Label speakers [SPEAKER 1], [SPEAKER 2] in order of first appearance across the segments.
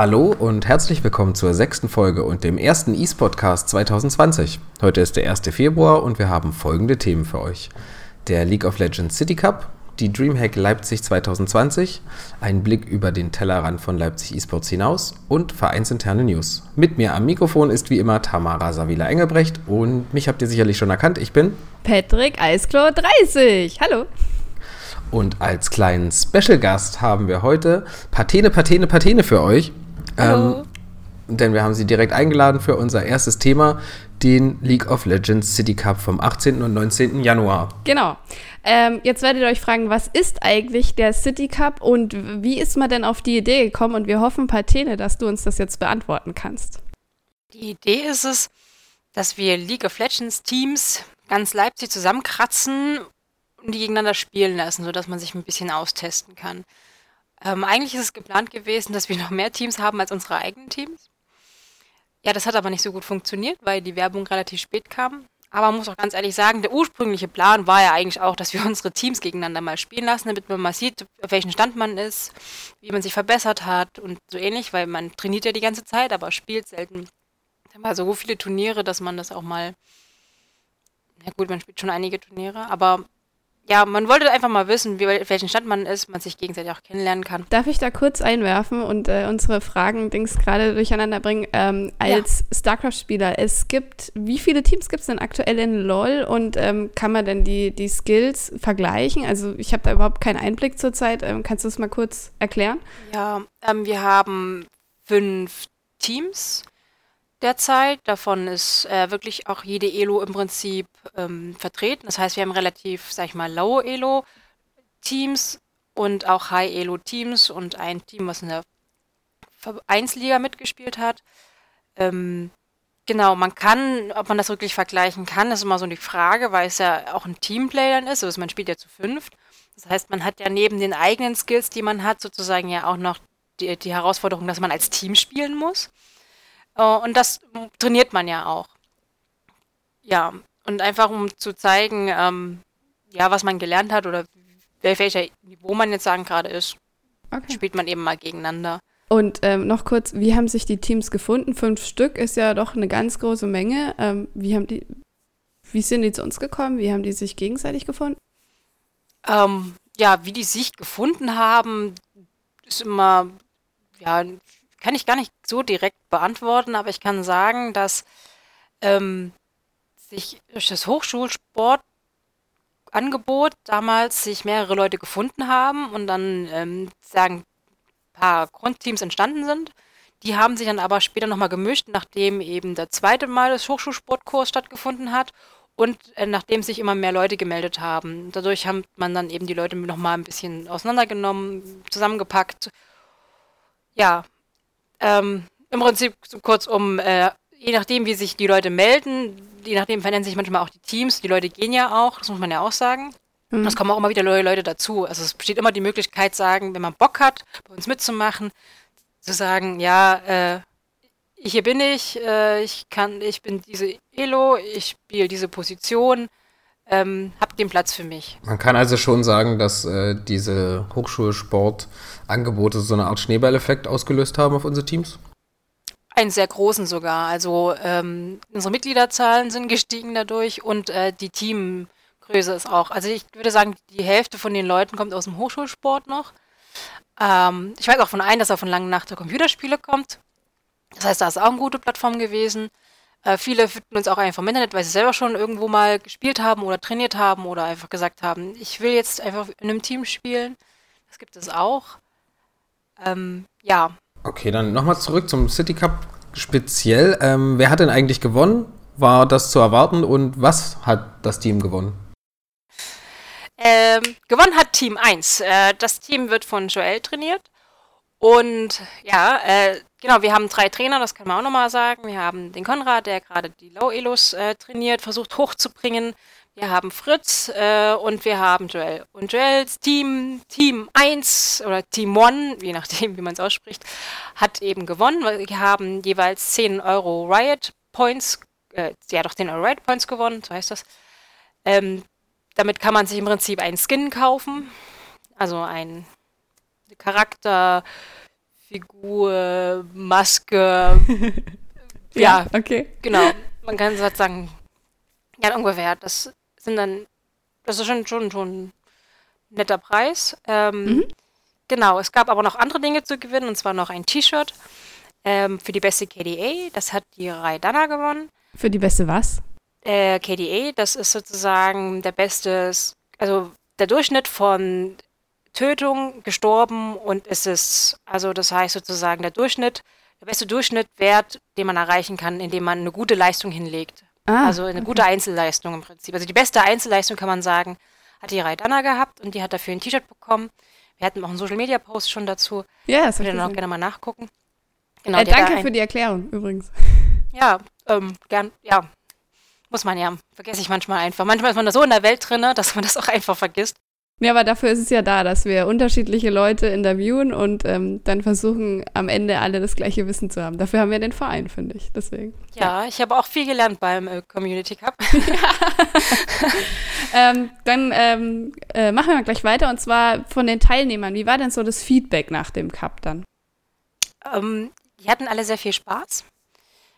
[SPEAKER 1] Hallo und herzlich willkommen zur sechsten Folge und dem ersten eSportcast 2020. Heute ist der 1. Februar und wir haben folgende Themen für euch. Der League of Legends City Cup, die Dreamhack Leipzig 2020, ein Blick über den Tellerrand von Leipzig eSports hinaus und vereinsinterne News. Mit mir am Mikrofon ist wie immer Tamara Savila Engelbrecht und mich habt ihr sicherlich schon erkannt, ich bin
[SPEAKER 2] Patrick Eisklo 30. Hallo.
[SPEAKER 1] Und als kleinen Special Gast haben wir heute Patene, Patene, Patene für euch.
[SPEAKER 2] Hallo.
[SPEAKER 1] Ähm, denn wir haben sie direkt eingeladen für unser erstes Thema, den League of Legends City Cup vom 18. und 19. Januar.
[SPEAKER 2] Genau. Ähm, jetzt werdet ihr euch fragen, was ist eigentlich der City Cup und wie ist man denn auf die Idee gekommen? Und wir hoffen, Patene, dass du uns das jetzt beantworten kannst.
[SPEAKER 3] Die Idee ist es, dass wir League of Legends Teams ganz Leipzig zusammenkratzen und die gegeneinander spielen lassen, sodass man sich ein bisschen austesten kann. Ähm, eigentlich ist es geplant gewesen, dass wir noch mehr Teams haben als unsere eigenen Teams. Ja, das hat aber nicht so gut funktioniert, weil die Werbung relativ spät kam. Aber man muss auch ganz ehrlich sagen, der ursprüngliche Plan war ja eigentlich auch, dass wir unsere Teams gegeneinander mal spielen lassen, damit man mal sieht, auf welchem Stand man ist, wie man sich verbessert hat und so ähnlich, weil man trainiert ja die ganze Zeit, aber spielt selten. Mal so viele Turniere, dass man das auch mal. Ja gut, man spielt schon einige Turniere, aber ja, man wollte einfach mal wissen, wie, welchen Stand man ist, man sich gegenseitig auch kennenlernen kann.
[SPEAKER 2] Darf ich da kurz einwerfen und äh, unsere Fragen-Dings gerade durcheinander bringen? Ähm, als ja. StarCraft-Spieler, es gibt, wie viele Teams gibt es denn aktuell in LOL und ähm, kann man denn die, die Skills vergleichen? Also ich habe da überhaupt keinen Einblick zurzeit. Ähm, kannst du das mal kurz erklären?
[SPEAKER 3] Ja, ähm, wir haben fünf Teams derzeit. Davon ist äh, wirklich auch jede Elo im Prinzip ähm, vertreten. Das heißt, wir haben relativ, sag ich mal, low Elo-Teams und auch High Elo-Teams und ein Team, was in der Vereinsliga mitgespielt hat. Ähm, genau, man kann, ob man das wirklich vergleichen kann, ist immer so die Frage, weil es ja auch ein Teamplay dann ist. Also man spielt ja zu fünft. Das heißt, man hat ja neben den eigenen Skills, die man hat, sozusagen ja auch noch die, die Herausforderung, dass man als Team spielen muss. Äh, und das trainiert man ja auch. Ja, und einfach um zu zeigen, ähm, ja, was man gelernt hat oder welcher Niveau man jetzt sagen gerade ist, okay. spielt man eben mal gegeneinander.
[SPEAKER 2] Und ähm, noch kurz, wie haben sich die Teams gefunden? Fünf Stück ist ja doch eine ganz große Menge. Ähm, wie haben die, wie sind die zu uns gekommen? Wie haben die sich gegenseitig gefunden?
[SPEAKER 3] Ähm, ja, wie die sich gefunden haben, ist immer ja kann ich gar nicht so direkt beantworten, aber ich kann sagen, dass ähm, sich durch das Hochschulsportangebot damals sich mehrere Leute gefunden haben und dann ähm, sagen ein paar Grundteams entstanden sind. Die haben sich dann aber später nochmal gemischt, nachdem eben der zweite Mal das Hochschulsportkurs stattgefunden hat und äh, nachdem sich immer mehr Leute gemeldet haben. Dadurch hat man dann eben die Leute nochmal ein bisschen auseinandergenommen, zusammengepackt. Ja, ähm, Im Prinzip kurzum, äh, je nachdem, wie sich die Leute melden, je nachdem verändern sich manchmal auch die Teams. Die Leute gehen ja auch, das muss man ja auch sagen. Mhm. Es kommen auch immer wieder neue Leute dazu. Also es besteht immer die Möglichkeit, sagen, wenn man Bock hat, bei uns mitzumachen, zu sagen, ja, äh, hier bin ich, äh, ich kann, ich bin diese Elo, ich spiele diese Position, ähm, habt den Platz für mich.
[SPEAKER 1] Man kann also schon sagen, dass äh, diese Hochschulsportangebote so eine Art Schneeballeffekt ausgelöst haben auf unsere Teams?
[SPEAKER 3] Einen sehr großen sogar. Also ähm, unsere Mitgliederzahlen sind gestiegen dadurch und äh, die Teamgröße ist auch. Also ich würde sagen, die Hälfte von den Leuten kommt aus dem Hochschulsport noch. Ähm, ich weiß auch von einem, dass er von langen Nacht der Computerspiele kommt. Das heißt, da ist auch eine gute Plattform gewesen. Äh, viele finden uns auch einfach im Internet, weil sie selber schon irgendwo mal gespielt haben oder trainiert haben oder einfach gesagt haben, ich will jetzt einfach in einem Team spielen. Das gibt es auch. Ähm, ja.
[SPEAKER 1] Okay, dann nochmal zurück zum City Cup speziell. Ähm, wer hat denn eigentlich gewonnen? War das zu erwarten und was hat das Team gewonnen?
[SPEAKER 3] Ähm, gewonnen hat Team 1. Äh, das Team wird von Joel trainiert. Und ja, äh, genau, wir haben drei Trainer, das kann man auch nochmal sagen. Wir haben den Konrad, der gerade die Low-Elos äh, trainiert, versucht hochzubringen. Wir haben Fritz äh, und wir haben Joel. Und Joels Team, Team 1 oder Team 1, je nachdem, wie man es ausspricht, hat eben gewonnen. Wir haben jeweils 10 Euro Riot Points, äh, ja doch 10 Euro Riot Points gewonnen, so heißt das. Ähm, damit kann man sich im Prinzip einen Skin kaufen, also ein Charakter Figur, Maske. ja,
[SPEAKER 2] Ja, okay.
[SPEAKER 3] genau. Man kann so sagen, ja, ungefähr. Das sind dann, das ist schon, schon, schon ein netter Preis. Ähm,
[SPEAKER 2] Mhm.
[SPEAKER 3] Genau, es gab aber noch andere Dinge zu gewinnen, und zwar noch ein T-Shirt ähm, für die beste KDA. Das hat die Rai Dana gewonnen.
[SPEAKER 2] Für die beste was?
[SPEAKER 3] Äh, KDA, das ist sozusagen der beste, also der Durchschnitt von Tötung, gestorben und es ist, also das heißt sozusagen der Durchschnitt, der beste Durchschnittwert, den man erreichen kann, indem man eine gute Leistung hinlegt.
[SPEAKER 2] Ah,
[SPEAKER 3] also eine gute Einzelleistung im Prinzip. Also die beste Einzelleistung kann man sagen, hat die Rai Dana gehabt und die hat dafür ein T-Shirt bekommen. Wir hatten auch einen Social Media Post schon dazu.
[SPEAKER 2] ja, das
[SPEAKER 3] Könnt ihr dann auch gerne mal nachgucken. Genau,
[SPEAKER 2] äh,
[SPEAKER 3] da
[SPEAKER 2] danke für die Erklärung übrigens.
[SPEAKER 3] Ja, ähm, gern, ja. Muss man ja. Vergesse ich manchmal einfach. Manchmal ist man da so in der Welt drin, dass man das auch einfach vergisst.
[SPEAKER 2] Ja, aber dafür ist es ja da, dass wir unterschiedliche Leute interviewen und ähm, dann versuchen, am Ende alle das gleiche Wissen zu haben. Dafür haben wir den Verein, finde ich. Deswegen.
[SPEAKER 3] Ja, ich habe auch viel gelernt beim äh, Community Cup.
[SPEAKER 2] Ähm, dann ähm, äh, machen wir gleich weiter und zwar von den Teilnehmern. Wie war denn so das Feedback nach dem Cup dann?
[SPEAKER 3] ähm, die hatten alle sehr viel Spaß.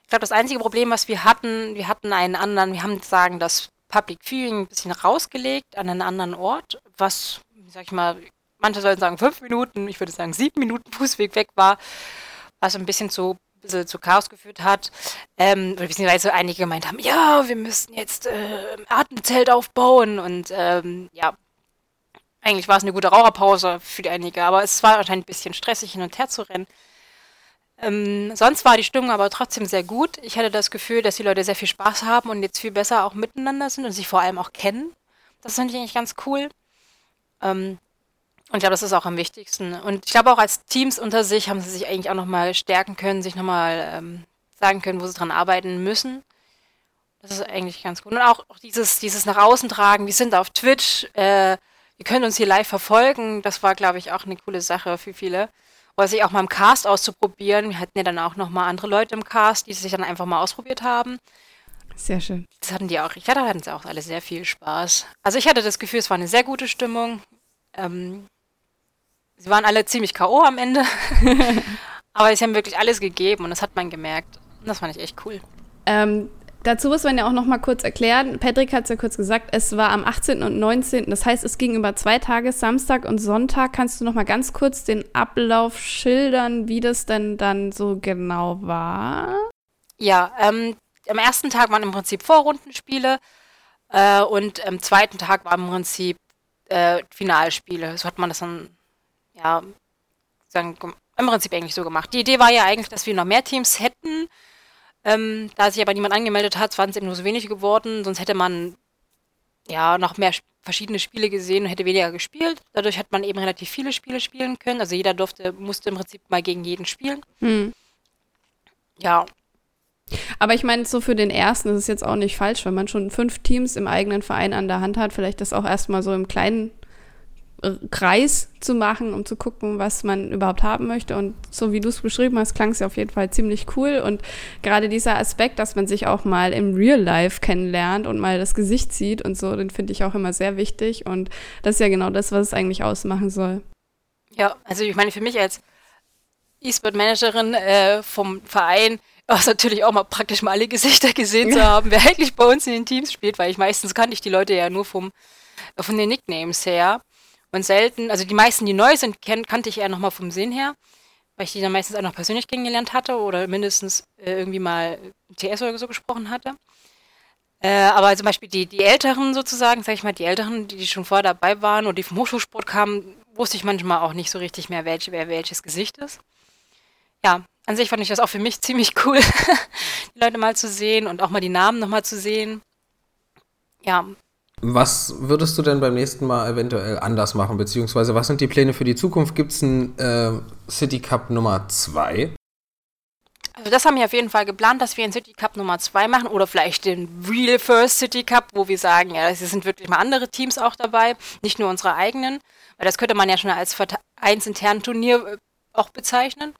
[SPEAKER 3] Ich glaube, das einzige Problem, was wir hatten, wir hatten einen anderen, wir haben sagen, das Public Viewing ein bisschen rausgelegt an einen anderen Ort, was, sag ich mal, manche sollen sagen fünf Minuten, ich würde sagen sieben Minuten Fußweg weg war, was ein bisschen zu, bisschen zu Chaos geführt hat. Ähm, beziehungsweise einige gemeint haben, ja, wir müssten jetzt äh, ein Atemzelt aufbauen und ähm, ja, eigentlich war es eine gute Raucherpause für die einige, aber es war anscheinend ein bisschen stressig hin und her zu rennen. Ähm, sonst war die Stimmung aber trotzdem sehr gut. Ich hatte das Gefühl, dass die Leute sehr viel Spaß haben und jetzt viel besser auch miteinander sind und sich vor allem auch kennen. Das finde ich eigentlich ganz cool. Ähm, und ich glaube, das ist auch am wichtigsten. Und ich glaube auch als Teams unter sich haben sie sich eigentlich auch nochmal stärken können, sich nochmal ähm, sagen können, wo sie dran arbeiten müssen. Das ist eigentlich ganz gut. Und auch, dieses, dieses nach außen tragen, wir sind auf Twitch, äh, ihr könnt uns hier live verfolgen. Das war, glaube ich, auch eine coole Sache für viele. Oder sich auch mal im Cast auszuprobieren. Wir hatten ja dann auch nochmal andere Leute im Cast, die sich dann einfach mal ausprobiert haben.
[SPEAKER 2] Sehr schön.
[SPEAKER 3] Das hatten die auch. Ich hatte, hatten sie auch alle sehr viel Spaß. Also ich hatte das Gefühl, es war eine sehr gute Stimmung. Ähm, sie waren alle ziemlich K.O. am Ende. Aber sie haben wirklich alles gegeben und das hat man gemerkt. Und das fand ich echt cool.
[SPEAKER 2] Ähm, dazu muss man ja auch noch mal kurz erklären. Patrick hat es ja kurz gesagt, es war am 18. und 19. Das heißt, es ging über zwei Tage, Samstag und Sonntag. Kannst du noch mal ganz kurz den Ablauf schildern, wie das denn dann so genau war?
[SPEAKER 3] Ja, ähm, am ersten Tag waren im Prinzip Vorrundenspiele äh, und am zweiten Tag waren im Prinzip äh, Finalspiele. So hat man das dann, ja, sagen, im Prinzip eigentlich so gemacht. Die Idee war ja eigentlich, dass wir noch mehr Teams hätten. Ähm, da sich aber niemand angemeldet hat, waren es eben nur so wenige geworden. Sonst hätte man ja noch mehr verschiedene Spiele gesehen und hätte weniger gespielt. Dadurch hat man eben relativ viele Spiele spielen können. Also jeder durfte, musste im Prinzip mal gegen jeden spielen.
[SPEAKER 2] Hm.
[SPEAKER 3] Ja,
[SPEAKER 2] Aber ich meine, so für den ersten ist es jetzt auch nicht falsch, wenn man schon fünf Teams im eigenen Verein an der Hand hat, vielleicht das auch erstmal so im kleinen äh, Kreis zu machen, um zu gucken, was man überhaupt haben möchte. Und so wie du es beschrieben hast, klang es ja auf jeden Fall ziemlich cool. Und gerade dieser Aspekt, dass man sich auch mal im Real Life kennenlernt und mal das Gesicht sieht und so, den finde ich auch immer sehr wichtig. Und das ist ja genau das, was es eigentlich ausmachen soll.
[SPEAKER 3] Ja, also ich meine, für mich als E-Sport-Managerin äh, vom Verein war es natürlich auch mal praktisch mal alle Gesichter gesehen zu haben, wer eigentlich bei uns in den Teams spielt, weil ich meistens kannte ich die Leute ja nur vom, von den Nicknames her. Und selten, also die meisten, die neu sind, kenn, kannte ich eher nochmal vom Sehen her, weil ich die dann meistens auch noch persönlich kennengelernt hatte oder mindestens äh, irgendwie mal TS oder so gesprochen hatte. Äh, aber zum Beispiel die, die Älteren sozusagen, sag ich mal, die Älteren, die, die schon vorher dabei waren oder die vom Hochschulsport kamen, wusste ich manchmal auch nicht so richtig mehr, welche, wer welches Gesicht ist. Ja, an sich fand ich das auch für mich ziemlich cool, die Leute mal zu sehen und auch mal die Namen nochmal zu sehen. Ja,
[SPEAKER 1] Was würdest du denn beim nächsten Mal eventuell anders machen? Beziehungsweise was sind die Pläne für die Zukunft? Gibt es einen äh, City Cup Nummer 2?
[SPEAKER 3] also das haben wir auf jeden Fall geplant, dass wir einen City Cup Nummer 2 machen oder vielleicht den Real First City Cup, wo wir sagen, ja, es sind wirklich mal andere Teams auch dabei, nicht nur unsere eigenen, weil das könnte man ja schon als vereinsinternen Turnier äh, auch bezeichnen.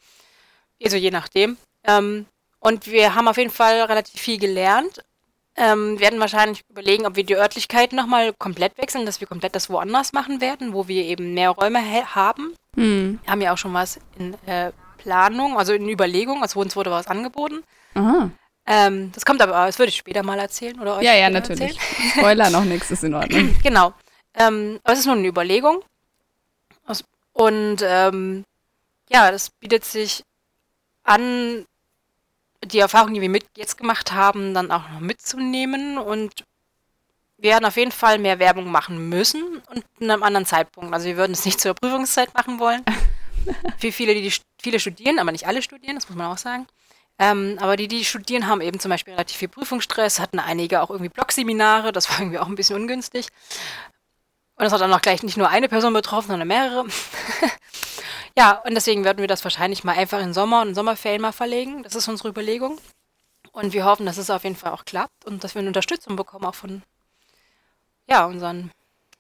[SPEAKER 3] Also je nachdem. Ähm, und wir haben auf jeden Fall relativ viel gelernt. Ähm, werden wahrscheinlich überlegen, ob wir die Örtlichkeiten nochmal komplett wechseln, dass wir komplett das woanders machen werden, wo wir eben mehr Räume ha- haben.
[SPEAKER 2] Hm.
[SPEAKER 3] Wir haben ja auch schon was in äh, Planung, also in Überlegung, also uns wurde was angeboten.
[SPEAKER 2] Aha.
[SPEAKER 3] Ähm, das kommt aber, das würde ich später mal erzählen oder euch
[SPEAKER 2] Ja, ja, natürlich.
[SPEAKER 3] erzählen.
[SPEAKER 2] Spoiler noch nichts, ist in Ordnung.
[SPEAKER 3] Genau. Ähm, aber es ist nur eine Überlegung. Und ähm, ja, das bietet sich an, die Erfahrung, die wir mit jetzt gemacht haben, dann auch noch mitzunehmen. Und wir werden auf jeden Fall mehr Werbung machen müssen und in einem anderen Zeitpunkt. Also wir würden es nicht zur Prüfungszeit machen wollen. Für viele, die, die viele studieren, aber nicht alle studieren, das muss man auch sagen. Ähm, aber die, die studieren, haben eben zum Beispiel relativ viel Prüfungsstress, hatten einige auch irgendwie Blogseminare, das war irgendwie auch ein bisschen ungünstig. Und das hat dann auch gleich nicht nur eine Person betroffen, sondern mehrere. ja, und deswegen werden wir das wahrscheinlich mal einfach in Sommer und Sommerferien mal verlegen. Das ist unsere Überlegung. Und wir hoffen, dass es auf jeden Fall auch klappt und dass wir eine Unterstützung bekommen, auch von ja, unseren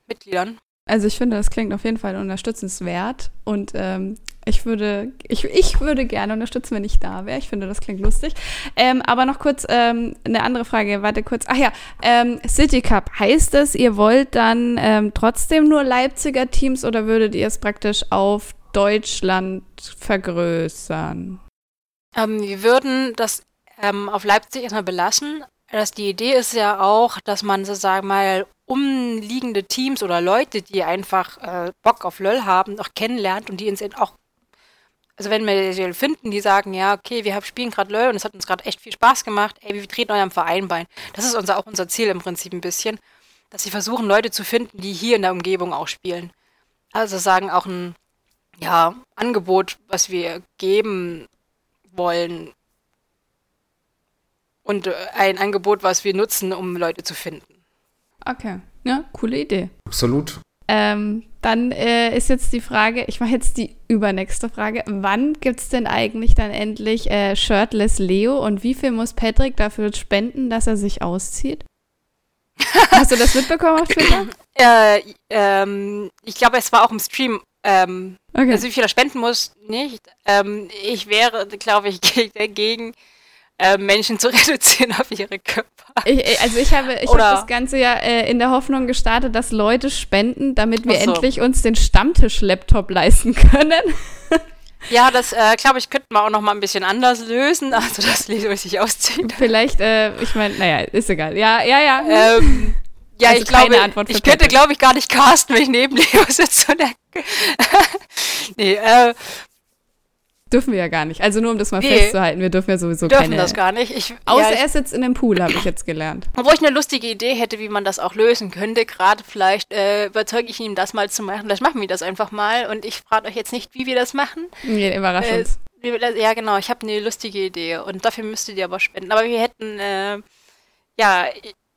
[SPEAKER 3] Mitgliedern.
[SPEAKER 2] Also ich finde, das klingt auf jeden Fall unterstützenswert und ähm, ich würde, ich, ich würde gerne unterstützen, wenn ich da wäre. Ich finde, das klingt lustig. Ähm, aber noch kurz ähm, eine andere Frage. Warte kurz. Ach ja, ähm, City Cup. Heißt das, ihr wollt dann ähm, trotzdem nur Leipziger Teams oder würdet ihr es praktisch auf Deutschland vergrößern?
[SPEAKER 3] Ähm, wir würden das ähm, auf Leipzig erstmal belassen. Das, die Idee ist ja auch, dass man sozusagen mal umliegende Teams oder Leute, die einfach äh, Bock auf LOL haben, auch kennenlernt und die uns auch, also wenn wir sie finden, die sagen, ja, okay, wir spielen gerade LOL und es hat uns gerade echt viel Spaß gemacht, ey, wir treten eurem Verein bei. Das ist unser, auch unser Ziel im Prinzip ein bisschen, dass sie versuchen, Leute zu finden, die hier in der Umgebung auch spielen. Also sagen auch ein ja, Angebot, was wir geben wollen, und äh, ein Angebot, was wir nutzen, um Leute zu finden.
[SPEAKER 2] Okay, ja, coole Idee.
[SPEAKER 1] Absolut.
[SPEAKER 2] Ähm, dann äh, ist jetzt die Frage, ich mache jetzt die übernächste Frage. Wann gibt es denn eigentlich dann endlich äh, Shirtless Leo und wie viel muss Patrick dafür spenden, dass er sich auszieht? Hast du das mitbekommen auf Twitter?
[SPEAKER 3] Äh, ähm, ich glaube, es war auch im Stream. Ähm,
[SPEAKER 2] Okay.
[SPEAKER 3] Also wie viel er spenden muss, nicht. Ähm, ich wäre, glaube ich, ge- dagegen, äh, Menschen zu reduzieren auf ihre Körper.
[SPEAKER 2] Ich, äh, also ich habe, ich
[SPEAKER 3] Oder-
[SPEAKER 2] das Ganze ja äh, in der Hoffnung gestartet, dass Leute spenden, damit wir
[SPEAKER 3] so.
[SPEAKER 2] endlich uns den Stammtisch-Laptop leisten können.
[SPEAKER 3] Ja, das, äh, glaube ich, könnte man auch noch mal ein bisschen anders lösen, also dass Leo sich auszieht.
[SPEAKER 2] Vielleicht, äh, ich meine, naja, ist egal. Ja, ja, ja.
[SPEAKER 3] Ähm, ja,
[SPEAKER 2] Also
[SPEAKER 3] ich glaube,
[SPEAKER 2] Antwort
[SPEAKER 3] ich könnte, glaube ich, gar nicht casten, wenn ich neben Leo sitze. und er- nee, äh,
[SPEAKER 2] dürfen wir ja gar nicht. Also nur um das mal
[SPEAKER 3] Nee.
[SPEAKER 2] festzuhalten, wir dürfen ja sowieso
[SPEAKER 3] dürfen
[SPEAKER 2] keine.
[SPEAKER 3] das gar nicht. Ich,
[SPEAKER 2] Außer
[SPEAKER 3] ja, ich,
[SPEAKER 2] er sitzt in dem Pool, habe ich jetzt gelernt.
[SPEAKER 3] obwohl ich eine lustige Idee hätte, wie man das auch lösen könnte, gerade vielleicht äh, überzeuge ich ihn, das mal zu machen. Vielleicht machen wir das einfach mal und ich frage euch jetzt nicht, wie wir das machen.
[SPEAKER 2] Nee, überrasch
[SPEAKER 3] Äh,
[SPEAKER 2] uns.
[SPEAKER 3] Ja, genau, ich habe eine lustige Idee und dafür müsstet ihr aber spenden. Aber wir hätten, äh, ja,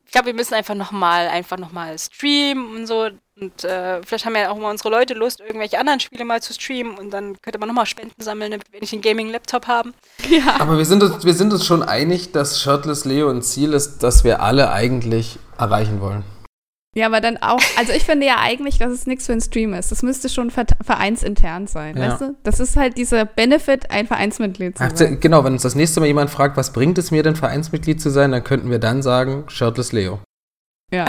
[SPEAKER 3] ich glaube, wir müssen einfach nochmal, einfach nochmal streamen und so. Und äh, vielleicht haben ja auch mal unsere Leute Lust, irgendwelche anderen Spiele mal zu streamen und dann könnte man nochmal Spenden sammeln, damit wir nicht einen Gaming-Laptop haben.
[SPEAKER 2] Ja.
[SPEAKER 1] Aber wir sind, uns, wir sind uns schon einig, dass Shirtless Leo ein Ziel ist, das wir alle eigentlich erreichen wollen.
[SPEAKER 2] Ja, aber dann auch, also ich finde ja eigentlich, dass es nichts für einen Stream ist. Das müsste schon ver vereinsintern sein,
[SPEAKER 1] Ja.
[SPEAKER 2] weißt du? Das ist halt dieser Benefit, ein Vereinsmitglied zu
[SPEAKER 1] Ach,
[SPEAKER 2] sein.
[SPEAKER 1] genau, wenn uns das nächste Mal jemand fragt, was bringt es mir denn, Vereinsmitglied zu sein, dann könnten wir dann sagen, Shirtless Leo.
[SPEAKER 2] Ja.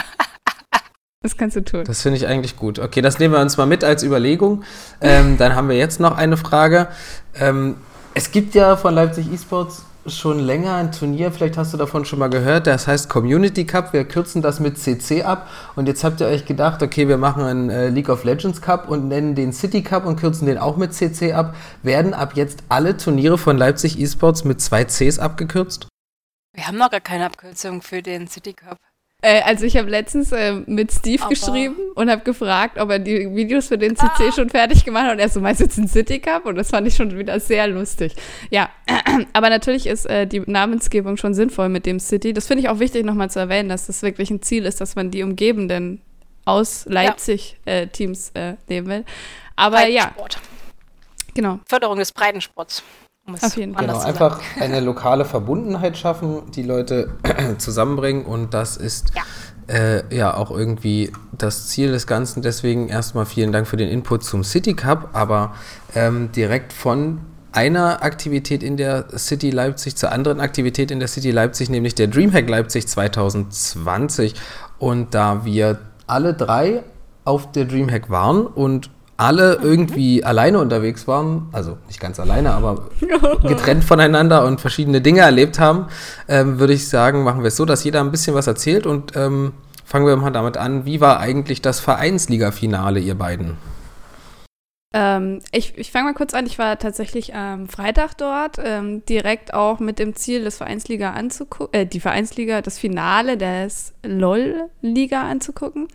[SPEAKER 2] Das kannst du tun.
[SPEAKER 1] Das finde ich eigentlich gut. Okay, das nehmen wir uns mal mit als Überlegung. Ähm, dann haben wir jetzt noch eine Frage. Ähm, es gibt ja von Leipzig Esports schon länger ein Turnier, vielleicht hast du davon schon mal gehört, das heißt Community Cup. Wir kürzen das mit CC ab und jetzt habt ihr euch gedacht, okay, wir machen einen äh, League of Legends Cup und nennen den City Cup und kürzen den auch mit CC ab. Werden ab jetzt alle Turniere von Leipzig Esports mit zwei Cs abgekürzt?
[SPEAKER 3] Wir haben noch gar keine Abkürzung für den City Cup.
[SPEAKER 2] Äh, also ich habe letztens äh, mit Steve
[SPEAKER 3] Aber-
[SPEAKER 2] geschrieben und habe gefragt, ob er die Videos für den CC schon fertig gemacht hat. Und er so, meinst du jetzt einen City Cup? Und das fand ich schon wieder sehr lustig. Ja, aber natürlich ist äh, die Namensgebung schon sinnvoll mit dem City. Das finde ich auch wichtig nochmal zu erwähnen, dass das wirklich ein Ziel ist, dass man die umgebenden aus Leipzig äh, Teams äh, nehmen will. Aber ja, genau.
[SPEAKER 3] Förderung des Breitensports. Um es
[SPEAKER 2] Auf jeden Fall.
[SPEAKER 3] anders
[SPEAKER 1] Genau,
[SPEAKER 3] zu sagen.
[SPEAKER 1] einfach eine lokale Verbundenheit schaffen, die Leute zusammenbringen und das ist
[SPEAKER 3] Ja.
[SPEAKER 1] Äh, ja auch irgendwie das Ziel des Ganzen. Deswegen erstmal vielen Dank für den Input zum City Cup, aber ähm, direkt von einer Aktivität in der City Leipzig zur anderen Aktivität in der City Leipzig, nämlich der Dreamhack Leipzig 2020. Und da wir alle drei auf der Dreamhack waren und alle irgendwie alleine unterwegs waren, also nicht ganz alleine, aber getrennt voneinander und verschiedene Dinge erlebt haben, ähm, würde ich sagen, machen wir es so, dass jeder ein bisschen was erzählt und ähm, fangen wir mal damit an. Wie war eigentlich das Vereinsliga-Finale, ihr beiden?
[SPEAKER 2] Ähm, ich ich fange mal kurz an. Ich war tatsächlich am Freitag dort, ähm, direkt auch mit dem Ziel, das Vereinsliga anzugucken, äh, die Vereinsliga, das Finale des LOL-Liga anzugucken.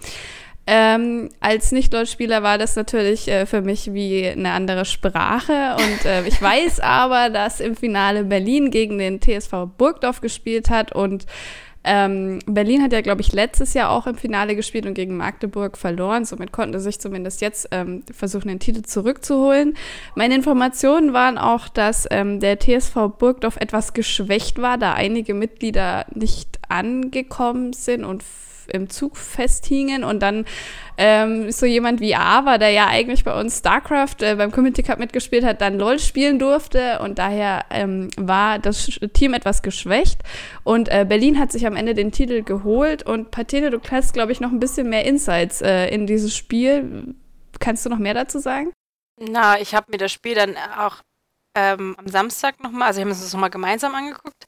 [SPEAKER 2] Ähm, als Nicht-LOL-Spieler war das natürlich äh, für mich wie eine andere Sprache. Und äh, ich weiß aber, dass im Finale Berlin gegen den TSV Burgdorf gespielt hat und ähm, Berlin hat ja, glaube ich, letztes Jahr auch im Finale gespielt und gegen Magdeburg verloren. Somit konnten sie sich zumindest jetzt ähm, versuchen, den Titel zurückzuholen. Meine Informationen waren auch, dass ähm, der TSV Burgdorf etwas geschwächt war, da einige Mitglieder nicht angekommen sind und im Zug festhingen und dann ähm, so jemand wie Ava, der ja eigentlich bei uns StarCraft äh, beim Community Cup mitgespielt hat, dann LOL spielen durfte und daher ähm, war das Team etwas geschwächt und äh, Berlin hat sich am Ende den Titel geholt und Patene, du hast glaube ich noch ein bisschen mehr Insights äh, in dieses Spiel. Kannst du noch mehr dazu sagen?
[SPEAKER 3] Na, ich habe mir das Spiel dann auch ähm, am Samstag nochmal, also ich habe uns das nochmal gemeinsam angeguckt.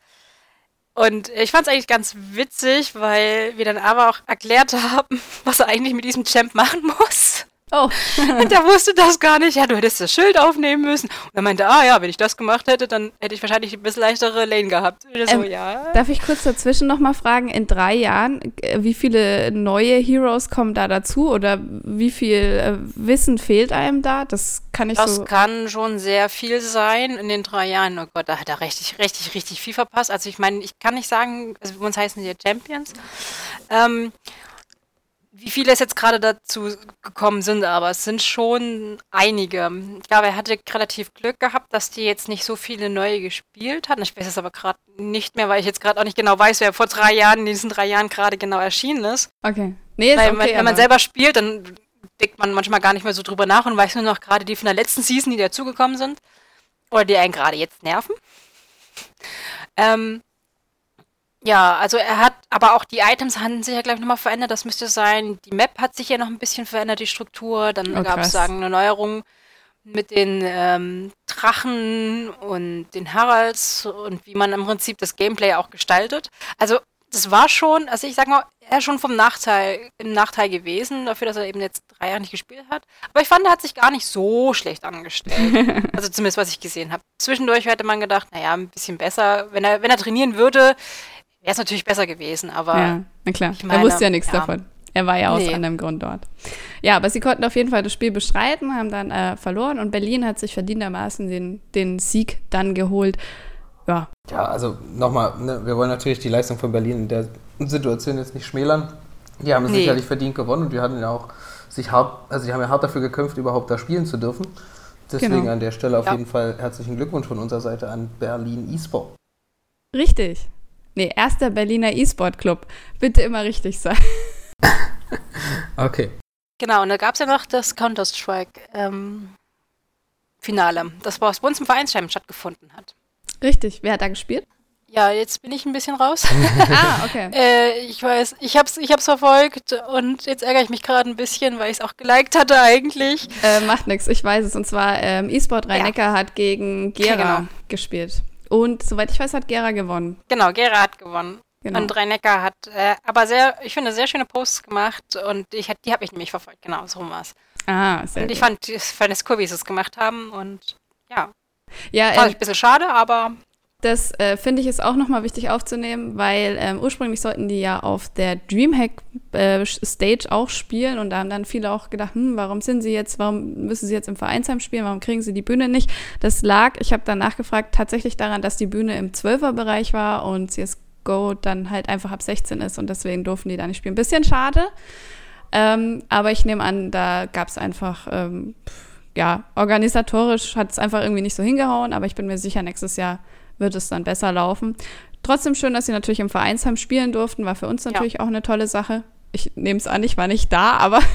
[SPEAKER 3] Und ich fand es eigentlich ganz witzig, weil wir dann aber auch erklärt haben, was er eigentlich mit diesem Champ machen muss. Oh. und der wusste das gar nicht. Ja, du hättest das Schild aufnehmen müssen. Und er meinte, ah ja, wenn ich das gemacht hätte, dann hätte ich wahrscheinlich ein bisschen leichtere Lane gehabt.
[SPEAKER 2] So, ähm, ja. Darf ich kurz dazwischen nochmal fragen, in drei Jahren, äh, wie viele neue Heroes kommen da dazu oder wie viel äh, Wissen fehlt einem da? Das kann ich
[SPEAKER 3] das
[SPEAKER 2] so.
[SPEAKER 3] Das kann schon sehr viel sein in den drei Jahren. Oh Gott, da hat er richtig, richtig, richtig viel verpasst. Also ich meine, ich kann nicht sagen, also bei uns heißen die Champions. Ähm, wie viele es jetzt gerade dazu gekommen sind, aber es sind schon einige. Ich glaube, er hatte relativ Glück gehabt, dass die jetzt nicht so viele neue gespielt hatten. Ich weiß es aber gerade nicht mehr, weil ich jetzt gerade auch nicht genau weiß, wer vor drei Jahren, in diesen drei Jahren gerade genau erschienen ist.
[SPEAKER 2] Okay.
[SPEAKER 3] Nee, ist weil, okay, wenn man selber spielt, dann denkt man manchmal gar nicht mehr so drüber nach und weiß nur noch gerade die von der letzten Season, die dazugekommen sind. Oder die einen gerade jetzt nerven. Ähm, ja, also er hat, aber auch die Items haben sich ja, glaube ich, nochmal verändert. Das müsste sein, die Map hat sich ja noch ein bisschen verändert, die Struktur. Dann oh, gab es, sagen, eine Neuerung mit den ähm, Drachen und den Haralds und wie man im Prinzip das Gameplay auch gestaltet. Also das war schon, also ich sag mal, er ist schon vom Nachteil, im Nachteil gewesen, dafür, dass er eben jetzt drei Jahre nicht gespielt hat. Aber ich fand, er hat sich gar nicht so schlecht angestellt. also zumindest, was ich gesehen habe. Zwischendurch hätte man gedacht, naja, ein bisschen besser. Wenn er, wenn er trainieren würde, Wäre es natürlich besser gewesen, aber.
[SPEAKER 2] Ja, na klar. Meine, er wusste ja nichts ja. davon. Er war ja aus nee. anderem Grund dort. Ja, aber sie konnten auf jeden Fall das Spiel bestreiten, haben dann äh, verloren und Berlin hat sich verdientermaßen den, den Sieg dann geholt. Ja.
[SPEAKER 1] Ja, also nochmal, ne, wir wollen natürlich die Leistung von Berlin in der Situation jetzt nicht schmälern. Die haben nee. sicherlich verdient gewonnen und die hatten ja auch sich hart, also die haben ja hart dafür gekämpft, überhaupt da spielen zu dürfen. Deswegen genau. an der Stelle auf ja. jeden Fall herzlichen Glückwunsch von unserer Seite an Berlin E-Sport.
[SPEAKER 2] Richtig. Nee, erster Berliner E-Sport Club. Bitte immer richtig sein.
[SPEAKER 1] okay.
[SPEAKER 3] Genau, und da gab es ja noch das Counter-Strike ähm, Finale, das bei uns im Vereinsheim stattgefunden hat.
[SPEAKER 2] Richtig. Wer hat da gespielt?
[SPEAKER 3] Ja, jetzt bin ich ein bisschen raus.
[SPEAKER 2] ah, okay.
[SPEAKER 3] äh, ich weiß, ich hab's, ich hab's verfolgt und jetzt ärgere ich mich gerade ein bisschen, weil ich es auch geliked hatte eigentlich.
[SPEAKER 2] Äh, macht nichts, ich weiß es. Und zwar ähm, E-Sport rhein ja. hat gegen Gera genau. gespielt. Und soweit ich weiß, hat Gera gewonnen.
[SPEAKER 3] Genau, Gera hat gewonnen. Genau. Und Rhein-Neckar hat äh, aber sehr, ich finde, sehr schöne Posts gemacht und ich, die habe ich nämlich verfolgt. Genau, so war es.
[SPEAKER 2] Ah, sehr
[SPEAKER 3] Und ich gut. fand, ich fand es cool, wie sie es gemacht haben und ja.
[SPEAKER 2] Ja,
[SPEAKER 3] fand ähm, ein bisschen schade, aber
[SPEAKER 2] das äh, finde ich ist auch nochmal wichtig aufzunehmen, weil ähm, ursprünglich sollten die ja auf der Dreamhack äh, Stage auch spielen und da haben dann viele auch gedacht, hm, warum sind sie jetzt, warum müssen sie jetzt im Vereinsheim spielen, warum kriegen sie die Bühne nicht? Das lag, ich habe dann nachgefragt, tatsächlich daran, dass die Bühne im 12er-Bereich war und CSGO dann halt einfach ab 16 ist und deswegen durften die da nicht spielen. Bisschen schade, ähm, aber ich nehme an, da gab es einfach, ähm, ja, organisatorisch hat es einfach irgendwie nicht so hingehauen, aber ich bin mir sicher, nächstes Jahr wird es dann besser laufen. Trotzdem schön, dass sie natürlich im Vereinsheim spielen durften, war für uns natürlich ja. auch eine tolle Sache. Ich nehme es an, ich war nicht da, aber.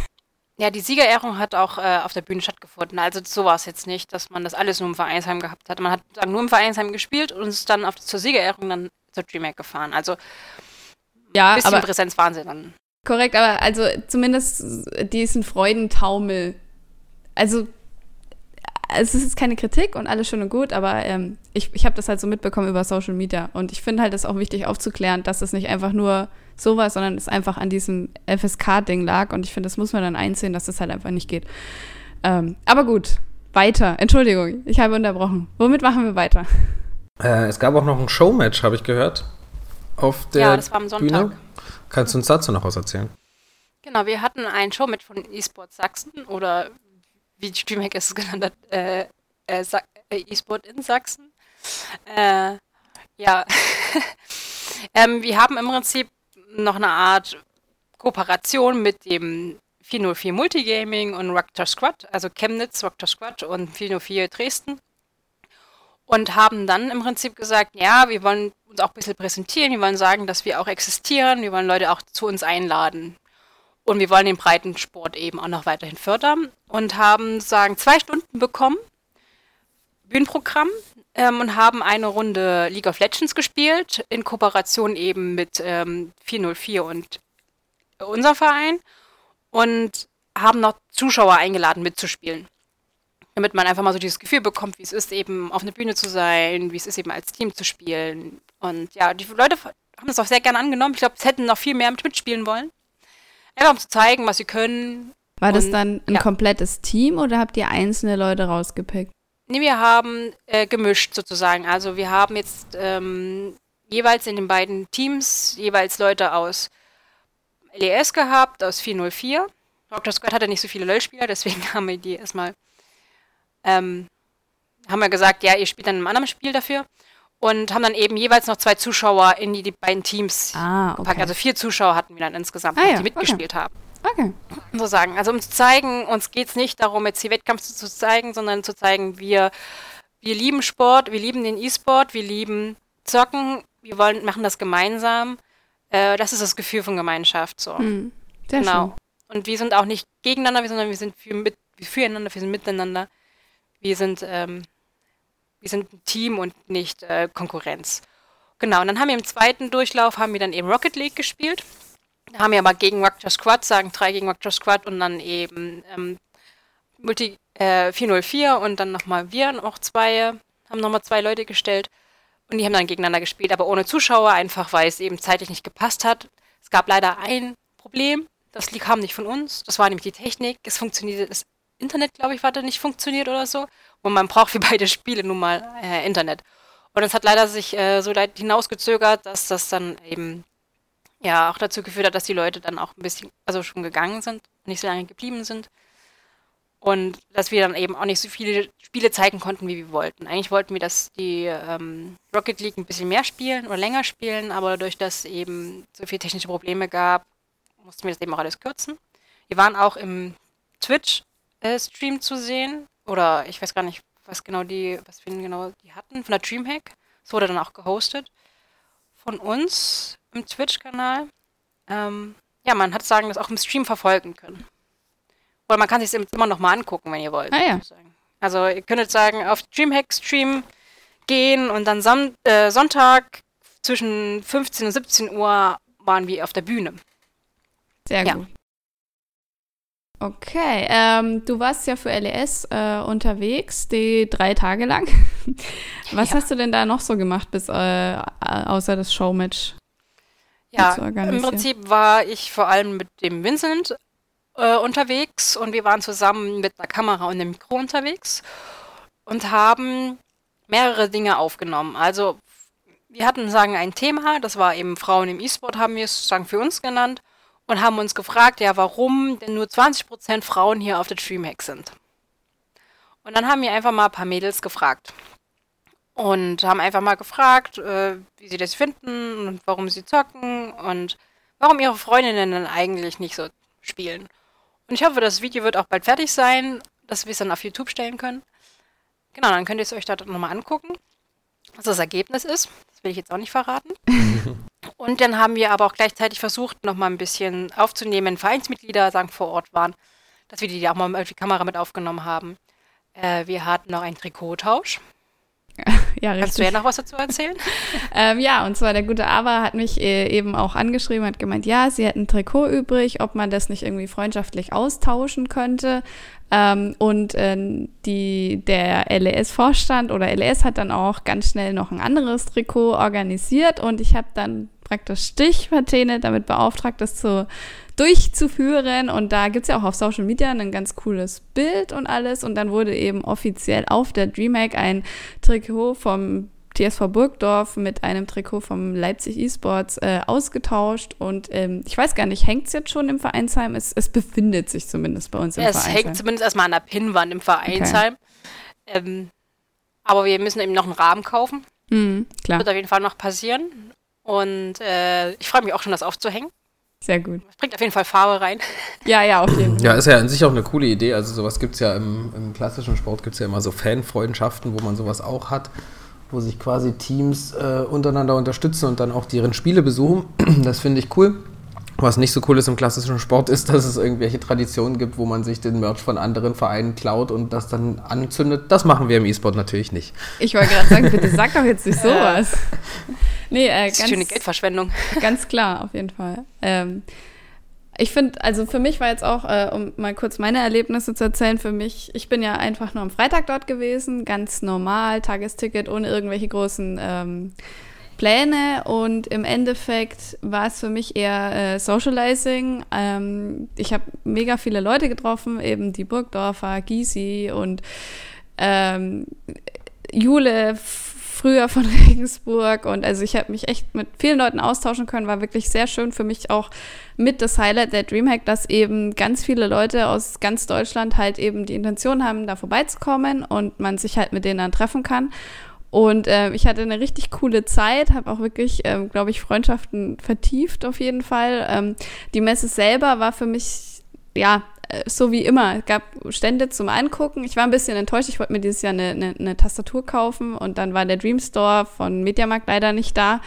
[SPEAKER 3] Ja, die Siegerehrung hat auch äh, auf der Bühne stattgefunden. Also so war es jetzt nicht, dass man das alles nur im Vereinsheim gehabt hat. Man hat sagen, nur im Vereinsheim gespielt und ist dann auf, zur Siegerehrung dann zur DreamHack gefahren. Also
[SPEAKER 2] ja,
[SPEAKER 3] ein bisschen
[SPEAKER 2] aber,
[SPEAKER 3] Präsenz waren sie dann.
[SPEAKER 2] Korrekt, aber also zumindest diesen Freudentaumel also es ist keine Kritik und alles schön und gut, aber ähm, ich, ich habe das halt so mitbekommen über Social Media und ich finde halt es auch wichtig aufzuklären, dass es nicht einfach nur sowas, sondern es einfach an diesem FSK-Ding lag und ich finde, das muss man dann einsehen, dass das halt einfach nicht geht. Ähm, aber gut, weiter. Entschuldigung, ich habe unterbrochen. Womit machen wir weiter?
[SPEAKER 1] Äh, es gab auch noch ein Showmatch, habe ich gehört. Auf der
[SPEAKER 3] ja, das war am Sonntag.
[SPEAKER 1] Bühne. Kannst du uns dazu noch was erzählen?
[SPEAKER 3] Genau, wir hatten ein Showmatch von eSport Sachsen oder wie Streamhack es genannt hat, äh, äh, äh, eSport in Sachsen. Äh, ja, ähm, wir haben im Prinzip noch eine Art Kooperation mit dem 404 Multigaming und Rocktor Squad, also Chemnitz, Rocktor Squad und 404 Dresden. Und haben dann im Prinzip gesagt, ja, wir wollen uns auch ein bisschen präsentieren, wir wollen sagen, dass wir auch existieren, wir wollen Leute auch zu uns einladen. Und wir wollen den Breitensport eben auch noch weiterhin fördern und haben sagen zwei Stunden bekommen, Bühnenprogramm, ähm, und haben eine Runde League of Legends gespielt, in Kooperation eben mit ähm, 404 und unser Verein und haben noch Zuschauer eingeladen mitzuspielen. Damit man einfach mal so dieses Gefühl bekommt, wie es ist, eben auf einer Bühne zu sein, wie es ist, eben als Team zu spielen. Und ja, die Leute haben das auch sehr gerne angenommen. Ich glaube, es hätten noch viel mehr mitspielen wollen. Einfach um zu zeigen, was sie können.
[SPEAKER 2] War das dann ein ja. komplettes Team oder habt ihr einzelne Leute rausgepickt?
[SPEAKER 3] Nee, wir haben äh, gemischt sozusagen. Also wir haben jetzt ähm, jeweils in den beiden Teams jeweils Leute aus LES gehabt, aus 404. Dr. Scott hatte nicht so viele LOL-Spieler, deswegen haben wir die erstmal, ähm, haben wir gesagt, ja, ihr spielt dann in einem anderen Spiel dafür. Und haben dann eben jeweils noch zwei Zuschauer in die, die beiden Teams
[SPEAKER 2] ah, okay. gepackt.
[SPEAKER 3] Also vier Zuschauer hatten wir dann insgesamt, ah, ja, die mitgespielt
[SPEAKER 2] okay.
[SPEAKER 3] haben.
[SPEAKER 2] Okay.
[SPEAKER 3] So sagen. Also um zu zeigen, uns geht es nicht darum, jetzt die Wettkampf zu, zu zeigen, sondern zu zeigen, wir, wir lieben Sport, wir lieben den E-Sport, wir lieben Zocken, wir wollen, machen das gemeinsam. Äh, das ist das Gefühl von Gemeinschaft. So.
[SPEAKER 2] Mhm. Sehr
[SPEAKER 3] genau.
[SPEAKER 2] Schön.
[SPEAKER 3] Und wir sind auch nicht gegeneinander, sondern wir sind für, mit, füreinander, wir sind miteinander. Wir sind ähm, wir sind ein Team und nicht äh, Konkurrenz. Genau, und dann haben wir im zweiten Durchlauf haben wir dann eben Rocket League gespielt. Da haben wir aber gegen Rocket Squad, sagen drei gegen Rocket Squad und dann eben ähm, Multi äh, 404 und dann nochmal wir noch zwei, haben nochmal zwei Leute gestellt und die haben dann gegeneinander gespielt, aber ohne Zuschauer, einfach weil es eben zeitlich nicht gepasst hat. Es gab leider ein Problem, das kam nicht von uns, das war nämlich die Technik. Es funktionierte, das Internet, glaube ich, hatte nicht funktioniert oder so. Und man braucht für beide Spiele nun mal äh, Internet. Und es hat leider sich äh, so weit hinausgezögert, dass das dann eben ja auch dazu geführt hat, dass die Leute dann auch ein bisschen, also schon gegangen sind, nicht so lange geblieben sind. Und dass wir dann eben auch nicht so viele Spiele zeigen konnten, wie wir wollten. Eigentlich wollten wir, dass die ähm, Rocket League ein bisschen mehr spielen oder länger spielen, aber dadurch, dass eben so viele technische Probleme gab, mussten wir das eben auch alles kürzen. Wir waren auch im Twitch-Stream äh, zu sehen oder ich weiß gar nicht, was genau die, was wir genau die hatten, von der Dreamhack. Es wurde dann auch gehostet von uns im Twitch-Kanal. Ähm, ja, man hat sagen, das auch im Stream verfolgen können. Oder man kann sich es immer noch mal angucken, wenn ihr wollt.
[SPEAKER 2] Ah, ja.
[SPEAKER 3] Also ihr könntet sagen, auf Dreamhack-Stream gehen und dann Son äh, Sonntag zwischen 15 und 17 Uhr waren wir auf der Bühne.
[SPEAKER 2] Sehr ja. gut. Okay, ähm, du warst ja für LES äh, unterwegs, die drei Tage lang. Was ja. hast du denn da noch so gemacht, bis äh, außer das Showmatch?
[SPEAKER 3] Ja, im Prinzip war ich vor allem mit dem Vincent äh, unterwegs und wir waren zusammen mit einer Kamera und einem Mikro unterwegs und haben mehrere Dinge aufgenommen. Also wir hatten sagen ein Thema, das war eben Frauen im E-Sport, haben wir es sagen für uns genannt und haben uns gefragt, ja, warum denn nur 20% Frauen hier auf der Dreamhack sind. Und dann haben wir einfach mal ein paar Mädels gefragt. Und haben einfach mal gefragt, äh, wie sie das finden und warum sie zocken und warum ihre Freundinnen dann eigentlich nicht so spielen. Und ich hoffe, das Video wird auch bald fertig sein, dass wir es dann auf YouTube stellen können. Genau, dann könnt ihr es euch da nochmal angucken, was das Ergebnis ist. Das will ich jetzt auch nicht verraten. Und dann haben wir aber auch gleichzeitig versucht, nochmal ein bisschen aufzunehmen, wenn Vereinsmitglieder sagen, vor Ort waren, dass wir die auch mal auf die Kamera mit aufgenommen haben. Äh, wir hatten noch einen Trikottausch.
[SPEAKER 2] Ja, richtig.
[SPEAKER 3] Kannst du ja noch was dazu erzählen?
[SPEAKER 2] ähm, ja, und zwar der gute Ava hat mich äh, eben auch angeschrieben, hat gemeint, ja, sie hätten ein Trikot übrig, ob man das nicht irgendwie freundschaftlich austauschen könnte. Ähm, und äh, die, der LES-Vorstand oder LES hat dann auch ganz schnell noch ein anderes Trikot organisiert und ich habe dann praktisch Stichpartene damit beauftragt, das zu, durchzuführen. Und da gibt es ja auch auf Social Media ein ganz cooles Bild und alles. Und dann wurde eben offiziell auf der DreamHack ein Trikot vom TSV Burgdorf mit einem Trikot vom Leipzig eSports äh, ausgetauscht. Und ähm, ich weiß gar nicht, hängt es jetzt schon im Vereinsheim? Es, es befindet sich zumindest bei uns im
[SPEAKER 3] ja,
[SPEAKER 2] Vereinsheim.
[SPEAKER 3] Es hängt zumindest erstmal an der Pinnwand im Vereinsheim. Okay. Ähm, aber wir müssen eben noch einen Rahmen kaufen.
[SPEAKER 2] Mhm, klar.
[SPEAKER 3] Das wird auf jeden Fall noch passieren. Und äh, ich freue mich auch schon, das aufzuhängen.
[SPEAKER 2] Sehr gut.
[SPEAKER 3] Das bringt auf jeden Fall Farbe rein.
[SPEAKER 2] Ja, ja, auf jeden Fall.
[SPEAKER 1] Ja, ist ja an sich auch eine coole Idee. Also sowas gibt es ja im, im, klassischen Sport, gibt es ja immer so Fanfreundschaften, wo man sowas auch hat, wo sich quasi Teams äh, untereinander unterstützen und dann auch deren Spiele besuchen. Das finde ich cool. Was nicht so cool ist im klassischen Sport, ist, dass es irgendwelche Traditionen gibt, wo man sich den Merch von anderen Vereinen klaut und das dann anzündet. Das machen wir im E-Sport natürlich nicht.
[SPEAKER 2] Ich wollte gerade sagen, bitte sag doch jetzt nicht sowas.
[SPEAKER 3] nee, äh, das ist ganz, schöne Geldverschwendung.
[SPEAKER 2] Ganz klar, auf jeden Fall. Ähm, ich finde, also für mich war jetzt auch, äh, um mal kurz meine Erlebnisse zu erzählen, für mich, ich bin ja einfach nur am Freitag dort gewesen, ganz normal, Tagesticket, ohne irgendwelche großen ähm, Pläne und im Endeffekt war es für mich eher äh, Socializing. Ähm, ich habe mega viele Leute getroffen, eben die Burgdorfer, Gysi und ähm, Jule früher von Regensburg und also ich habe mich echt mit vielen Leuten austauschen können, war wirklich sehr schön für mich auch mit das Highlight der Dreamhack, dass eben ganz viele Leute aus ganz Deutschland halt eben die Intention haben, da vorbeizukommen und man sich halt mit denen dann treffen kann und äh, ich hatte eine richtig coole Zeit, habe auch wirklich, ähm, glaube ich, Freundschaften vertieft auf jeden Fall. Ähm, die Messe selber war für mich, ja, äh, so wie immer. Es gab Stände zum Angucken. Ich war ein bisschen enttäuscht. Ich wollte mir dieses Jahr eine, eine, eine, Tastatur kaufen und dann war der Dream Store von Mediamarkt leider nicht da.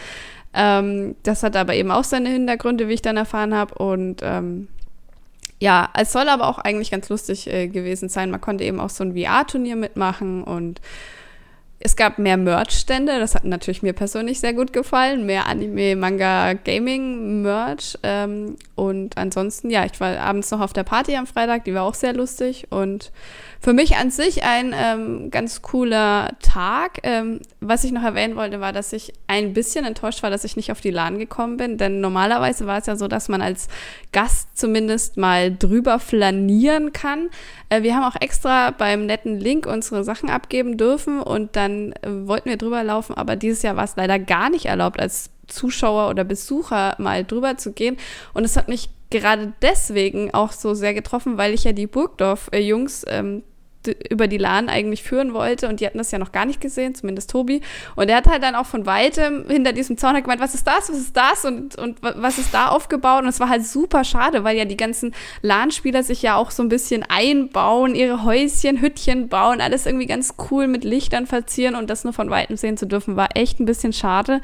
[SPEAKER 2] Ähm, das hat aber eben auch seine Hintergründe, wie ich dann erfahren habe. Und ähm, ja, es soll aber auch eigentlich ganz lustig äh, gewesen sein. Man konnte eben auch so ein VR-Turnier mitmachen und es gab mehr Merch-Stände, das hat natürlich mir persönlich sehr gut gefallen. Mehr Anime, Manga, Gaming, Merch. Ähm, und ansonsten, ja, ich war abends noch auf der Party am Freitag, die war auch sehr lustig. Und für mich an sich ein ähm, ganz cooler Tag. Ähm, was ich noch erwähnen wollte, war, dass ich ein bisschen enttäuscht war, dass ich nicht auf die LAN gekommen bin. Denn normalerweise war es ja so, dass man als Gast zumindest mal drüber flanieren kann. Äh, wir haben auch extra beim netten Link unsere Sachen abgeben dürfen und dann äh, wollten wir drüber laufen. Aber dieses Jahr war es leider gar nicht erlaubt, als Zuschauer oder Besucher mal drüber zu gehen. Und es hat mich gerade deswegen auch so sehr getroffen, weil ich ja die Burgdorf-Jungs ähm, über die LAN eigentlich führen wollte und die hatten das ja noch gar nicht gesehen, zumindest Tobi. Und er hat halt dann auch von weitem hinter diesem Zaun gemeint, was ist das, was ist das und, und was ist da aufgebaut? Und es war halt super schade, weil ja die ganzen LAN-Spieler sich ja auch so ein bisschen einbauen, ihre Häuschen, Hüttchen bauen, alles irgendwie ganz cool mit Lichtern verzieren und das nur von weitem sehen zu dürfen, war echt ein bisschen schade.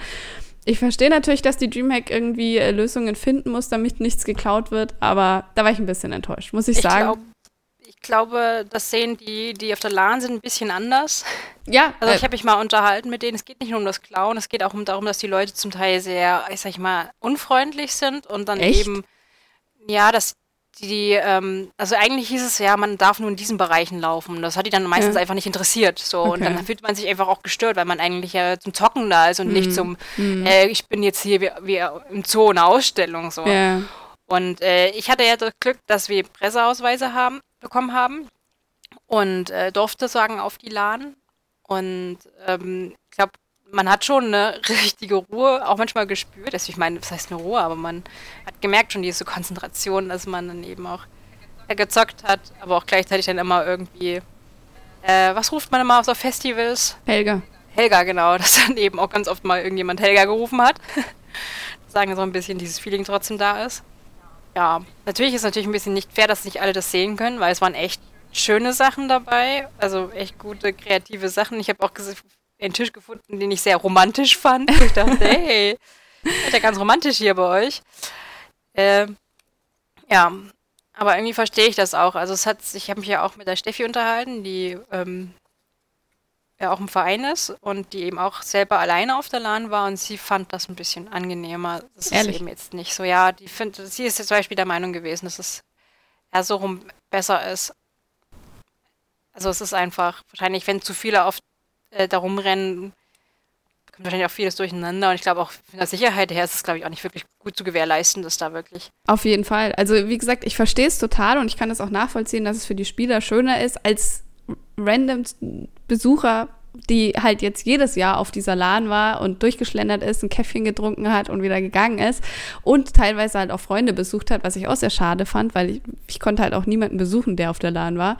[SPEAKER 2] Ich verstehe natürlich, dass die Dreamhack irgendwie äh, Lösungen finden muss, damit nichts geklaut wird, aber da war ich ein bisschen enttäuscht, muss ich, ich sagen.
[SPEAKER 3] Glaub, glaube, das sehen die, die auf der LAN sind, ein bisschen anders.
[SPEAKER 2] Ja.
[SPEAKER 3] Also ich äh, habe mich mal unterhalten mit denen. Es geht nicht nur um das Klauen, es geht auch um darum, dass die Leute zum Teil sehr, ich sag mal, unfreundlich sind und dann
[SPEAKER 2] Echt?
[SPEAKER 3] eben, ja, dass die, ähm, also eigentlich hieß es ja, man darf nur in diesen Bereichen laufen. Das hat die dann meistens ja. einfach nicht interessiert. So. Okay. Und dann fühlt man sich einfach auch gestört, weil man eigentlich ja zum Zocken da ist und mm. nicht mhm. zum, mm. äh, ich bin jetzt hier wie, wie im Zoo eine Ausstellung. So.
[SPEAKER 2] Ja.
[SPEAKER 3] Und äh, ich hatte ja das Glück, dass wir Presseausweise haben bekommen haben und äh, durfte sagen auf die LAN. Und ähm, ich glaube, man hat schon eine richtige Ruhe auch manchmal gespürt. Also ich meine, das heißt eine Ruhe, aber man hat gemerkt schon diese Konzentration, dass man dann eben auch gezockt hat, aber auch gleichzeitig dann immer irgendwie, äh, was ruft man immer auf so Festivals?
[SPEAKER 2] Helga.
[SPEAKER 3] Helga, genau, dass dann eben auch ganz oft mal irgendjemand Helga gerufen hat. Sagen so ein bisschen dieses Feeling trotzdem da ist. Ja, natürlich ist es natürlich ein bisschen nicht fair, dass nicht alle das sehen können, weil es waren echt schöne Sachen dabei, also echt gute kreative Sachen. Ich habe auch einen Tisch gefunden, den ich sehr romantisch fand. ich dachte, hey, ist ja ganz romantisch hier bei euch. Äh, ja, aber irgendwie verstehe ich das auch. Also es hat, ich habe mich ja auch mit der Steffi unterhalten, die ähm, ja auch im Verein ist und die eben auch selber alleine auf der LAN war und sie fand das ein bisschen angenehmer. Das
[SPEAKER 2] Ehrlich?
[SPEAKER 3] ist eben jetzt nicht so. Ja, die findet, sie ist jetzt zum Beispiel der Meinung gewesen, dass es eher so rum besser ist. Also es ist einfach, wahrscheinlich, wenn zu viele auf äh, darum rennen, kommt wahrscheinlich auch vieles durcheinander. Und ich glaube auch von der Sicherheit her ist es, glaube ich, auch nicht wirklich gut zu gewährleisten, dass da wirklich.
[SPEAKER 2] Auf jeden Fall. Also wie gesagt, ich verstehe es total und ich kann es auch nachvollziehen, dass es für die Spieler schöner ist, als random Besucher die halt jetzt jedes Jahr auf dieser LAN war und durchgeschlendert ist, ein Käffchen getrunken hat und wieder gegangen ist und teilweise halt auch Freunde besucht hat, was ich auch sehr schade fand, weil ich, ich konnte halt auch niemanden besuchen, der auf der LAN war.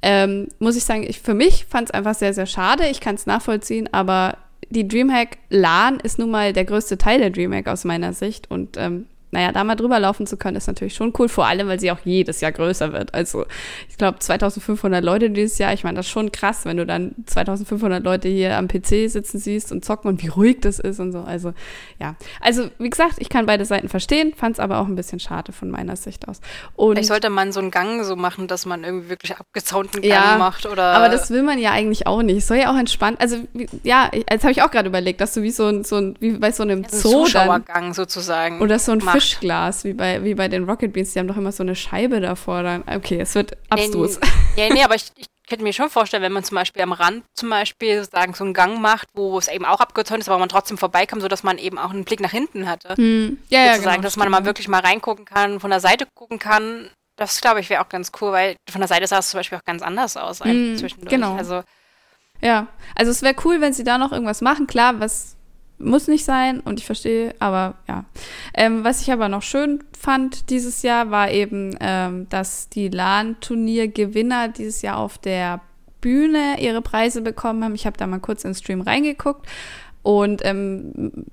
[SPEAKER 2] Ähm, muss ich sagen, ich, für mich fand es einfach sehr, sehr schade. Ich kann es nachvollziehen, aber die Dreamhack LAN ist nun mal der größte Teil der Dreamhack aus meiner Sicht und ähm, naja, da mal drüber laufen zu können, ist natürlich schon cool, vor allem, weil sie auch jedes Jahr größer wird. Also, ich glaube, 2500 Leute dieses Jahr, ich meine, das ist schon krass, wenn du dann 2500 Leute hier am PC sitzen siehst und zocken und wie ruhig das ist und so. Also, ja. Also, wie gesagt, ich kann beide Seiten verstehen, fand es aber auch ein bisschen schade von meiner Sicht aus.
[SPEAKER 3] Und Vielleicht sollte man so einen Gang so machen, dass man irgendwie wirklich abgezaunten Gang ja, macht oder.
[SPEAKER 2] Aber das will man ja eigentlich auch nicht. Es soll ja auch entspannt. Also, ja, jetzt habe ich auch gerade überlegt, dass du wie so ein, so ein, wie bei so einem ja, Zoo.
[SPEAKER 3] Zuschauergang sozusagen.
[SPEAKER 2] Oder so ein macht. Fischglas, wie bei, wie bei den Rocket Beans, die haben doch immer so eine Scheibe davor. Dann, okay, es wird abstrus.
[SPEAKER 3] Ja, nee, aber ich, ich könnte mir schon vorstellen, wenn man zum Beispiel am Rand zum Beispiel sozusagen so einen Gang macht, wo es eben auch abgezäunt ist, aber man trotzdem vorbeikommt, sodass man eben auch einen Blick nach hinten hatte. Hm. Ja, ja, genau, dass man mal wirklich mal reingucken kann, von der Seite gucken kann. Das glaube ich wäre auch ganz cool, weil von der Seite sah es zum Beispiel auch ganz anders aus hm, zwischendurch.
[SPEAKER 2] Genau. Also, ja, also es wäre cool, wenn sie da noch irgendwas machen. Klar, was muss nicht sein und ich verstehe, aber ja. Ähm, was ich aber noch schön fand dieses Jahr, war eben, ähm, dass die LAN-Turniergewinner dieses Jahr auf der Bühne ihre Preise bekommen haben. Ich habe da mal kurz in den Stream reingeguckt und ähm,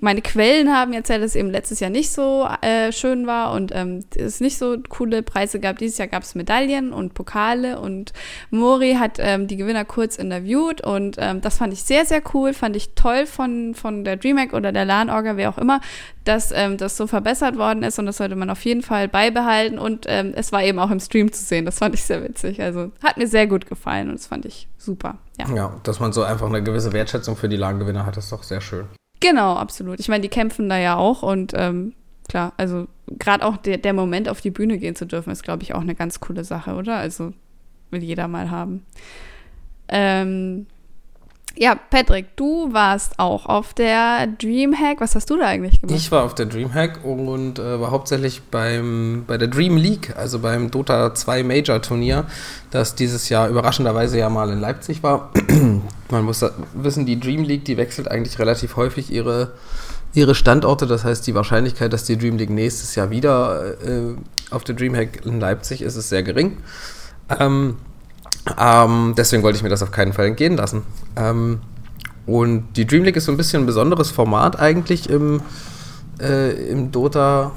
[SPEAKER 2] meine Quellen haben erzählt, dass es eben letztes Jahr nicht so äh, schön war und ähm, es nicht so coole Preise gab. Dieses Jahr gab es Medaillen und Pokale und Mori hat ähm, die Gewinner kurz interviewt und ähm, das fand ich sehr, sehr cool, fand ich toll von, von der DreamHack oder der LAN-Orga, wer auch immer, dass ähm, das so verbessert worden ist und das sollte man auf jeden Fall beibehalten und ähm, es war eben auch im Stream zu sehen. Das fand ich sehr witzig. Also hat mir sehr gut gefallen und das fand ich super.
[SPEAKER 1] Ja, ja dass man so einfach eine gewisse Wertschätzung für die LAN-Gewinner hat, ist doch sehr schön.
[SPEAKER 2] Genau, absolut. Ich meine, die kämpfen da ja auch und ähm, klar, also gerade auch der, der Moment, auf die Bühne gehen zu dürfen, ist, glaube ich, auch eine ganz coole Sache, oder? Also will jeder mal haben. Ähm, ja, Patrick, du warst auch auf der Dreamhack. Was hast du da eigentlich gemacht?
[SPEAKER 1] Ich war auf der Dreamhack und äh, war hauptsächlich beim, bei der Dream League, also beim Dota 2 Major Turnier, das dieses Jahr überraschenderweise ja mal in Leipzig war. Man muss wissen, die Dream League, die wechselt eigentlich relativ häufig ihre, ihre Standorte. Das heißt, die Wahrscheinlichkeit, dass die Dream League nächstes Jahr wieder äh, auf der Dreamhack in Leipzig ist, ist sehr gering. Ähm, ähm, deswegen wollte ich mir das auf keinen Fall entgehen lassen. Ähm, und die Dream League ist so ein bisschen ein besonderes Format eigentlich im, äh, im Dota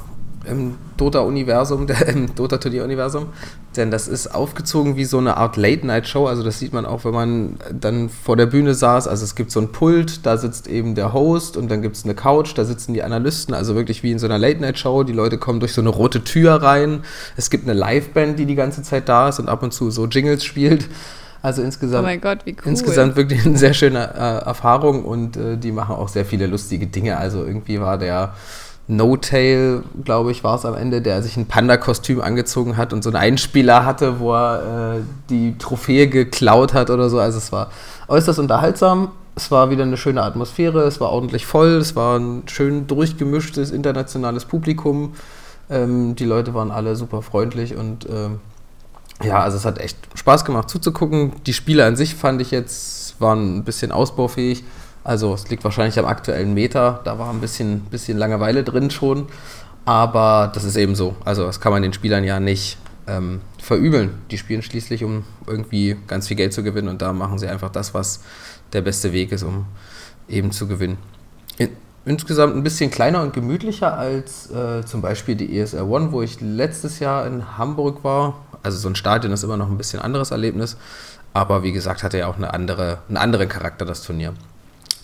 [SPEAKER 1] im Dota-Universum, im Dota-Turnier-Universum. Denn das ist aufgezogen wie so eine Art Late-Night-Show. Also das sieht man auch, wenn man dann vor der Bühne saß. Also es gibt so ein Pult, da sitzt eben der Host und dann gibt es eine Couch, da sitzen die Analysten. Also wirklich wie in so einer Late-Night-Show. Die Leute kommen durch so eine rote Tür rein. Es gibt eine Live-Band, die die ganze Zeit da ist und ab und zu so Jingles spielt. Also insgesamt,
[SPEAKER 2] oh Gott, cool.
[SPEAKER 1] insgesamt wirklich eine sehr schöne äh, Erfahrung und äh, die machen auch sehr viele lustige Dinge. Also irgendwie war der No-Tail, glaube ich, war es am Ende, der sich ein Panda-Kostüm angezogen hat und so einen Einspieler hatte, wo er äh, die Trophäe geklaut hat oder so. Also es war äußerst unterhaltsam. Es war wieder eine schöne Atmosphäre, es war ordentlich voll, es war ein schön durchgemischtes internationales Publikum. Ähm, die Leute waren alle super freundlich und ähm, ja, also es hat echt Spaß gemacht zuzugucken. Die Spiele an sich fand ich jetzt, waren ein bisschen ausbaufähig. Also es liegt wahrscheinlich am aktuellen Meter, da war ein bisschen, bisschen Langeweile drin schon. Aber das ist eben so. Also das kann man den Spielern ja nicht ähm, verübeln. Die spielen schließlich, um irgendwie ganz viel Geld zu gewinnen und da machen sie einfach das, was der beste Weg ist, um eben zu gewinnen. In, insgesamt ein bisschen kleiner und gemütlicher als äh, zum Beispiel die ESR One, wo ich letztes Jahr in Hamburg war. Also so ein Stadion ist immer noch ein bisschen anderes Erlebnis. Aber wie gesagt, hatte ja auch eine andere, einen anderen Charakter, das Turnier.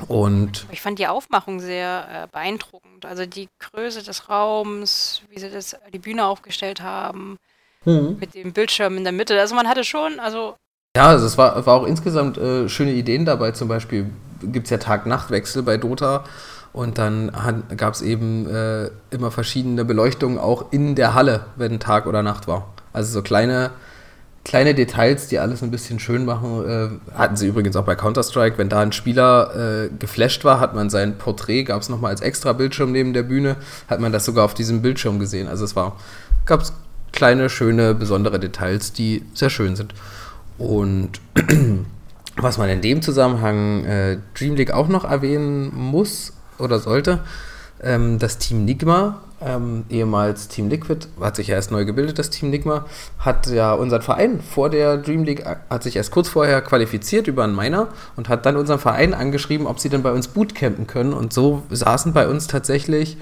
[SPEAKER 1] Und
[SPEAKER 3] ich fand die Aufmachung sehr äh, beeindruckend. Also die Größe des Raums, wie sie das, die Bühne aufgestellt haben, mhm. mit dem Bildschirm in der Mitte. Also man hatte schon, also.
[SPEAKER 1] Ja, also es war, war auch insgesamt äh, schöne Ideen dabei. Zum Beispiel gibt es ja Tag-Nacht-Wechsel bei Dota. Und dann gab es eben äh, immer verschiedene Beleuchtungen auch in der Halle, wenn Tag oder Nacht war. Also so kleine kleine Details, die alles ein bisschen schön machen. Äh, hatten sie übrigens auch bei Counter-Strike. Wenn da ein Spieler äh, geflasht war, hat man sein Porträt, gab es nochmal als extra Bildschirm neben der Bühne, hat man das sogar auf diesem Bildschirm gesehen. Also es war, gab es kleine, schöne, besondere Details, die sehr schön sind. Und was man in dem Zusammenhang äh, Dream League auch noch erwähnen muss oder sollte, ähm, das Team Nigma, ähm, ehemals Team Liquid, hat sich ja erst neu gebildet, das Team Nigma, hat ja unseren Verein vor der Dream League, äh, hat sich erst kurz vorher qualifiziert über einen Miner und hat dann unseren Verein angeschrieben, ob sie denn bei uns bootcampen können. Und so saßen bei uns tatsächlich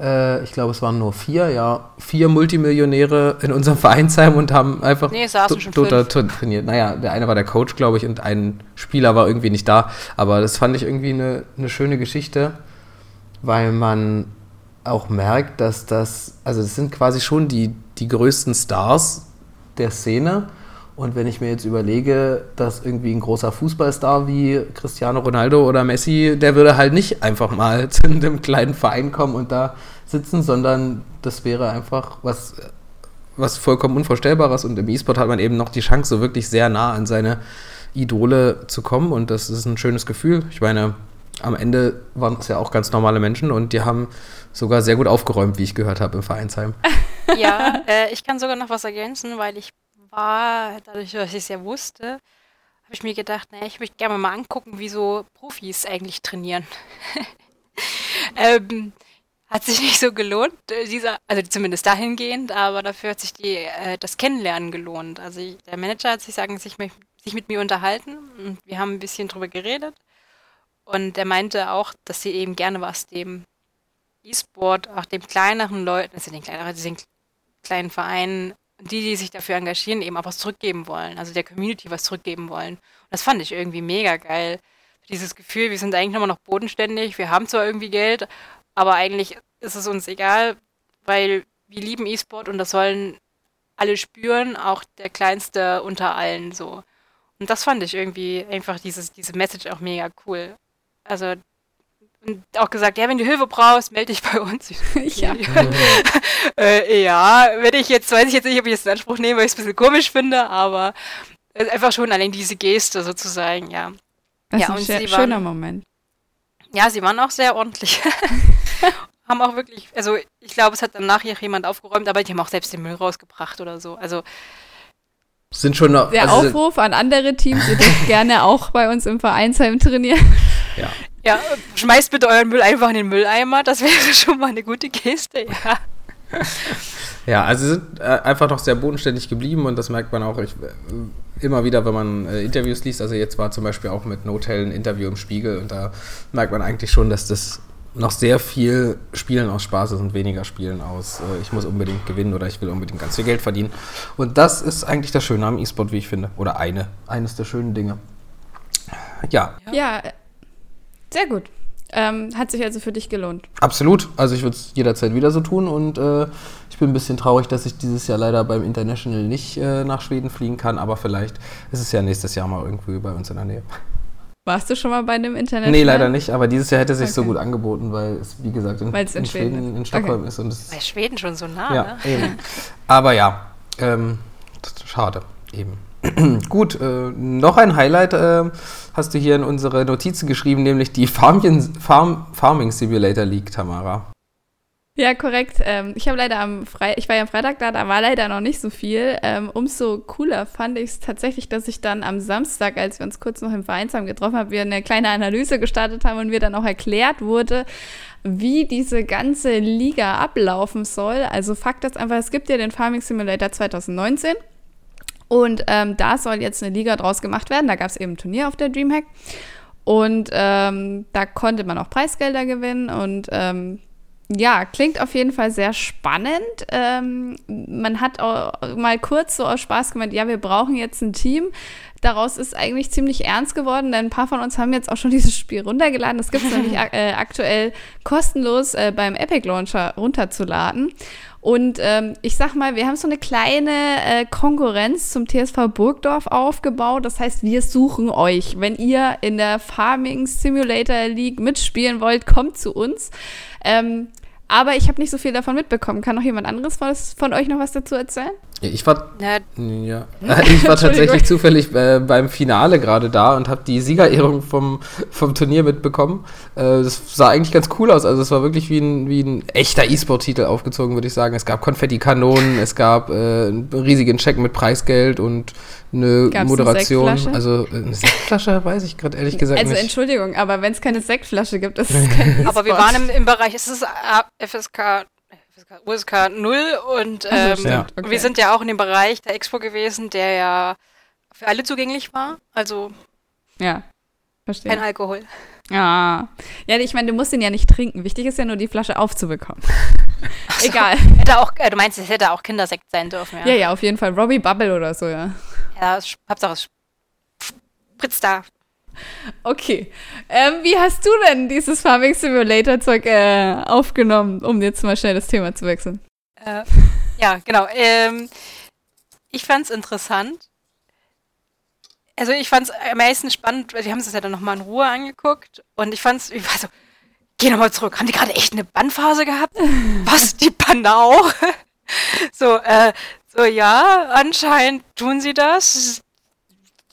[SPEAKER 1] äh, ich glaube, es waren nur vier, ja, vier Multimillionäre in unserem Vereinsheim und haben einfach
[SPEAKER 3] nee, schon total
[SPEAKER 1] trainiert. Naja, der eine war der Coach, glaube ich, und ein Spieler war irgendwie nicht da. Aber das fand ich irgendwie eine, eine schöne Geschichte, weil man auch merkt, dass das, also das sind quasi schon die, die größten Stars der Szene. Und wenn ich mir jetzt überlege, dass irgendwie ein großer Fußballstar wie Cristiano Ronaldo oder Messi, der würde halt nicht einfach mal zu einem kleinen Verein kommen und da sitzen, sondern das wäre einfach was, was vollkommen Unvorstellbares. Und im E-Sport hat man eben noch die Chance, so wirklich sehr nah an seine Idole zu kommen. Und das ist ein schönes Gefühl. Ich meine, am Ende waren es ja auch ganz normale Menschen und die haben sogar sehr gut aufgeräumt, wie ich gehört habe im Vereinsheim.
[SPEAKER 3] Ja, äh, ich kann sogar noch was ergänzen, weil ich war, dadurch, dass ich es ja wusste, habe ich mir gedacht, naja, ich möchte gerne mal angucken, wie so Profis eigentlich trainieren. ähm, hat sich nicht so gelohnt, äh, dieser, also zumindest dahingehend, aber dafür hat sich die, äh, das Kennenlernen gelohnt. Also ich, der Manager hat sich sagen, sich, sich mit mir unterhalten und wir haben ein bisschen drüber geredet. Und er meinte auch, dass sie eben gerne was dem E-Sport, auch dem kleineren Leuten, also den kleineren, den kleinen Vereinen, die, die sich dafür engagieren, eben auch was zurückgeben wollen, also der Community was zurückgeben wollen. Und das fand ich irgendwie mega geil. Dieses Gefühl, wir sind eigentlich immer noch bodenständig, wir haben zwar irgendwie Geld, aber eigentlich ist es uns egal, weil wir lieben E-Sport und das sollen alle spüren, auch der Kleinste unter allen so. Und das fand ich irgendwie einfach dieses, diese Message auch mega cool. Also und auch gesagt, ja, wenn du Hilfe brauchst, melde dich bei uns.
[SPEAKER 2] ja.
[SPEAKER 3] äh, ja, wenn ich jetzt, weiß ich jetzt nicht, ob ich es in Anspruch nehme, weil ich es ein bisschen komisch finde, aber einfach schon allein diese Geste sozusagen, ja.
[SPEAKER 2] Das
[SPEAKER 3] ja,
[SPEAKER 2] ist ein schöner waren, Moment.
[SPEAKER 3] Ja, sie waren auch sehr ordentlich. haben auch wirklich, also ich glaube, es hat danach hier jemand aufgeräumt, aber die haben auch selbst den Müll rausgebracht oder so. Also
[SPEAKER 1] sind schon noch,
[SPEAKER 2] Der also Aufruf an andere Teams, ihr dürft gerne auch bei uns im Vereinsheim trainieren.
[SPEAKER 3] Ja. Ja, schmeißt bitte euren Müll einfach in den Mülleimer, das wäre schon mal eine gute Geste, ja.
[SPEAKER 1] Ja, also sie sind äh, einfach noch sehr bodenständig geblieben und das merkt man auch ich, äh, immer wieder, wenn man äh, Interviews liest. Also jetzt war zum Beispiel auch mit Notel ein Interview im Spiegel und da merkt man eigentlich schon, dass das noch sehr viel Spielen aus Spaß ist und weniger Spielen aus, äh, ich muss unbedingt gewinnen oder ich will unbedingt ganz viel Geld verdienen. Und das ist eigentlich das Schöne am E-Sport, wie ich finde. Oder eine, eines der schönen Dinge. Ja.
[SPEAKER 2] Ja, sehr gut. Ähm, hat sich also für dich gelohnt.
[SPEAKER 1] Absolut. Also ich würde es jederzeit wieder so tun und äh, ich bin ein bisschen traurig, dass ich dieses Jahr leider beim International nicht äh, nach Schweden fliegen kann, aber vielleicht ist es ja nächstes Jahr mal irgendwie bei uns in der Nähe.
[SPEAKER 2] Warst du schon mal bei einem Internet?
[SPEAKER 1] Nee, leider nicht, aber dieses Jahr hätte es sich okay. so gut angeboten, weil es, wie gesagt, in, in, in Schweden, Schweden in Stockholm okay. ist. Und es
[SPEAKER 3] bei Schweden schon so nah,
[SPEAKER 1] ja, ne? Eben. Aber ja, ähm, schade, eben. gut, äh, noch ein Highlight äh, hast du hier in unsere Notizen geschrieben, nämlich die Farming, Farm, Farming Simulator League, Tamara.
[SPEAKER 2] Ja, korrekt. Ähm, ich habe leider am Fre ich war ja am Freitag da, da war leider noch nicht so viel. Ähm, umso cooler fand ich es tatsächlich, dass ich dann am Samstag, als wir uns kurz noch im Vereinsheim getroffen haben, wir eine kleine Analyse gestartet haben und mir dann auch erklärt wurde, wie diese ganze Liga ablaufen soll. Also Fakt ist einfach, es gibt ja den Farming Simulator 2019 und ähm, da soll jetzt eine Liga draus gemacht werden. Da gab es eben ein Turnier auf der Dreamhack und ähm, da konnte man auch Preisgelder gewinnen und ähm, ja, klingt auf jeden Fall sehr spannend. Ähm, man hat auch mal kurz so aus Spaß gemeint, ja, wir brauchen jetzt ein Team. Daraus ist eigentlich ziemlich ernst geworden, denn ein paar von uns haben jetzt auch schon dieses Spiel runtergeladen. Das gibt es nämlich äh, aktuell kostenlos äh, beim Epic Launcher runterzuladen. Und ähm, ich sag mal, wir haben so eine kleine äh, Konkurrenz zum TSV Burgdorf aufgebaut. Das heißt, wir suchen euch. Wenn ihr in der Farming Simulator League mitspielen wollt, kommt zu uns. Ähm, aber ich habe nicht so viel davon mitbekommen. Kann noch jemand anderes von, von euch noch was dazu erzählen?
[SPEAKER 1] Ich war, ja. ich war tatsächlich zufällig äh, beim Finale gerade da und habe die Siegerehrung vom, vom Turnier mitbekommen. Äh, das sah eigentlich ganz cool aus. Also es war wirklich wie ein, wie ein echter E-Sport-Titel aufgezogen, würde ich sagen. Es gab Konfettikanonen, es gab äh, einen riesigen Check mit Preisgeld und eine
[SPEAKER 2] Gab's
[SPEAKER 1] Moderation.
[SPEAKER 2] Eine
[SPEAKER 1] also eine Sektflasche weiß ich gerade ehrlich gesagt
[SPEAKER 2] also,
[SPEAKER 1] nicht.
[SPEAKER 2] Also Entschuldigung, aber wenn es keine Sektflasche gibt, ist es kein
[SPEAKER 3] Aber wir waren im, im Bereich, es ist FSK USK 0 und ähm,
[SPEAKER 1] ja.
[SPEAKER 3] okay. wir sind ja auch in dem Bereich der Expo gewesen, der ja für alle zugänglich war. Also
[SPEAKER 2] ja, verstehe.
[SPEAKER 3] kein Alkohol.
[SPEAKER 2] Ja. Ja, ich meine, du musst ihn ja nicht trinken. Wichtig ist ja nur, die Flasche aufzubekommen.
[SPEAKER 3] So.
[SPEAKER 2] Egal.
[SPEAKER 3] Hätte auch, äh, du meinst, es hätte auch Kindersekt sein dürfen, ja?
[SPEAKER 2] Ja, ja, auf jeden Fall. Robbie Bubble oder so, ja.
[SPEAKER 3] Ja, Hauptsache es spritzt da.
[SPEAKER 2] Okay. Ähm, wie hast du denn dieses Farming Simulator Zeug äh, aufgenommen, um jetzt mal schnell das Thema zu wechseln?
[SPEAKER 3] Äh, ja, genau. Ähm, ich fand es interessant. Also ich fand es am meisten spannend, weil wir haben es ja dann nochmal in Ruhe angeguckt und ich fand es, ich war so, geh nochmal zurück. Haben die gerade echt eine Bannphase gehabt? Was, die Bande auch? so, äh, so ja, anscheinend tun sie das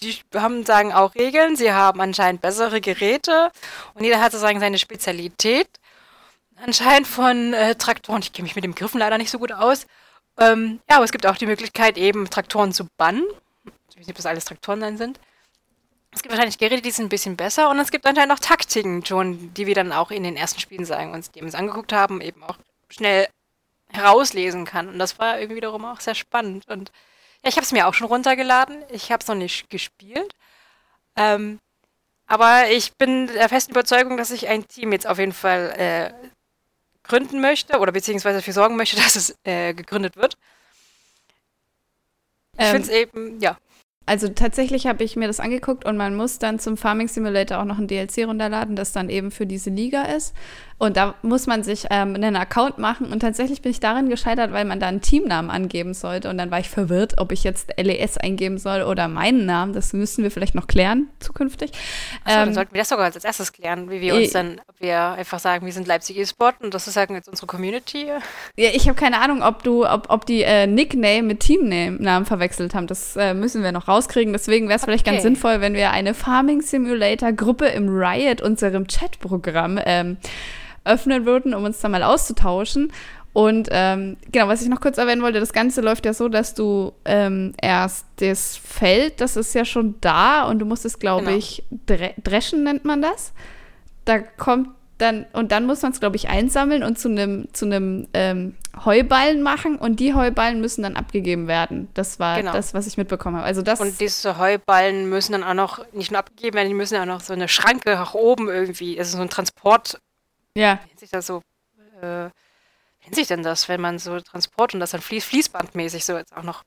[SPEAKER 3] die haben, sagen auch Regeln, sie haben anscheinend bessere Geräte und jeder hat sozusagen seine Spezialität. Anscheinend von äh, Traktoren, ich kenne mich mit dem Griffen leider nicht so gut aus. Ähm, ja, aber es gibt auch die Möglichkeit, eben Traktoren zu bannen. Ich weiß nicht, ob das alles Traktoren dann sind. Es gibt wahrscheinlich Geräte, die sind ein bisschen besser und es gibt anscheinend auch Taktiken schon, die wir dann auch in den ersten Spielen sagen, uns die uns angeguckt haben, eben auch schnell herauslesen kann. Und das war irgendwie wiederum auch sehr spannend. Und ja, ich habe es mir auch schon runtergeladen. Ich habe es noch nicht gespielt. Ähm, aber ich bin der festen Überzeugung, dass ich ein Team jetzt auf jeden Fall äh, gründen möchte oder beziehungsweise dafür sorgen möchte, dass es äh, gegründet wird. Ich ähm, finde es eben, ja.
[SPEAKER 2] Also tatsächlich habe ich mir das angeguckt und man muss dann zum Farming Simulator auch noch ein DLC runterladen, das dann eben für diese Liga ist. Und da muss man sich ähm, einen Account machen. Und tatsächlich bin ich darin gescheitert, weil man da einen Teamnamen angeben sollte. Und dann war ich verwirrt, ob ich jetzt LES eingeben soll oder meinen Namen. Das müssen wir vielleicht noch klären zukünftig.
[SPEAKER 3] Achso, ähm, dann sollten wir das sogar als erstes klären, wie wir uns dann, ob wir einfach sagen, wir sind Leipzig E-Sport und das ist sagen jetzt unsere Community.
[SPEAKER 2] Ja, ich habe keine Ahnung, ob du, ob, ob die äh, Nickname mit Teamnamen verwechselt haben. Das äh, müssen wir noch rauskriegen. Deswegen wäre es okay. vielleicht ganz sinnvoll, wenn wir eine Farming Simulator Gruppe im Riot, unserem Chatprogramm, ähm, öffnen würden, um uns da mal auszutauschen. Und ähm, genau, was ich noch kurz erwähnen wollte, das Ganze läuft ja so, dass du ähm, erst das Feld, das ist ja schon da und du musst es, glaube genau. ich, dre dreschen nennt man das. Da kommt dann, und dann muss man es, glaube ich, einsammeln und zu einem zu ähm, Heuballen machen und die Heuballen müssen dann abgegeben werden. Das war genau. das, was ich mitbekommen habe. Also das
[SPEAKER 3] und diese Heuballen müssen dann auch noch nicht nur abgegeben werden, die müssen auch noch so eine Schranke nach oben irgendwie, also so ein Transport
[SPEAKER 2] ja.
[SPEAKER 3] Wie nennt sich das so? Äh, nennt sich denn das, wenn man so Transport und das dann fließ, fließbandmäßig so jetzt auch noch.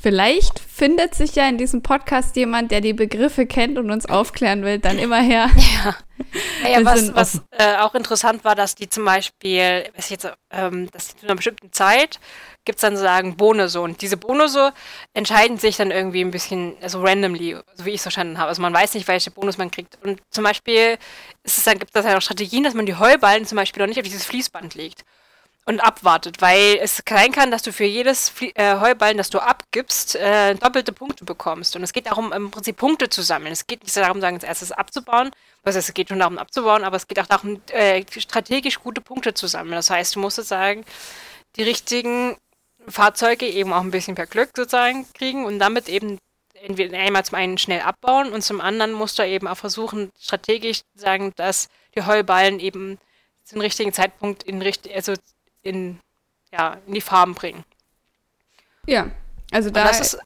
[SPEAKER 2] Vielleicht findet sich ja in diesem Podcast jemand, der die Begriffe kennt und uns aufklären will, dann immer her.
[SPEAKER 3] Ja. Naja, was, was äh, auch interessant war, dass die zum Beispiel, weiß ich jetzt, ähm, dass die zu einer bestimmten Zeit gibt es dann sozusagen Bonusse. Und diese Bonusse entscheiden sich dann irgendwie ein bisschen, also randomly, so wie ich es verstanden habe. Also man weiß nicht, welche Bonus man kriegt. Und zum Beispiel ist es dann, gibt es dann auch Strategien, dass man die Heuballen zum Beispiel noch nicht auf dieses Fließband legt und abwartet, weil es sein kann, dass du für jedes Flie äh, Heuballen, das du abgibst, äh, doppelte Punkte bekommst. Und es geht darum, im Prinzip Punkte zu sammeln. Es geht nicht darum, sagen, als erstes abzubauen, was heißt, es geht schon darum abzubauen, aber es geht auch darum, äh, strategisch gute Punkte zu sammeln. Das heißt, du musst sozusagen die richtigen Fahrzeuge eben auch ein bisschen per Glück sozusagen kriegen und damit eben entweder einmal zum einen schnell abbauen und zum anderen musst du eben auch versuchen, strategisch zu sagen, dass die Heuballen eben zum richtigen Zeitpunkt in, also in, ja, in die Farben bringen.
[SPEAKER 2] Ja, also da.
[SPEAKER 3] Und das ist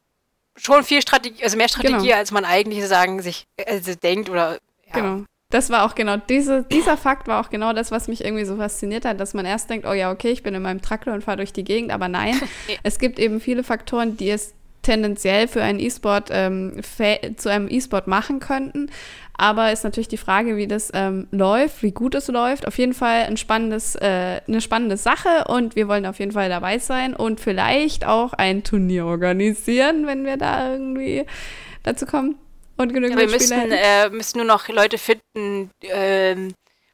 [SPEAKER 3] schon viel Strategie, also mehr Strategie, genau. als man eigentlich sagen, sich also denkt oder
[SPEAKER 2] ja. Genau das war auch genau, diese, dieser Fakt war auch genau das, was mich irgendwie so fasziniert hat, dass man erst denkt, oh ja, okay, ich bin in meinem Traktor und fahre durch die Gegend, aber nein, es gibt eben viele Faktoren, die es tendenziell für einen E-Sport ähm, zu einem E-Sport machen könnten. Aber ist natürlich die Frage, wie das ähm, läuft, wie gut es läuft. Auf jeden Fall ein spannendes, äh, eine spannende Sache und wir wollen auf jeden Fall dabei sein und vielleicht auch ein Turnier organisieren, wenn wir da irgendwie dazu kommen. Und genügend
[SPEAKER 3] ja, wir müssen, äh, müssen nur noch Leute finden, äh,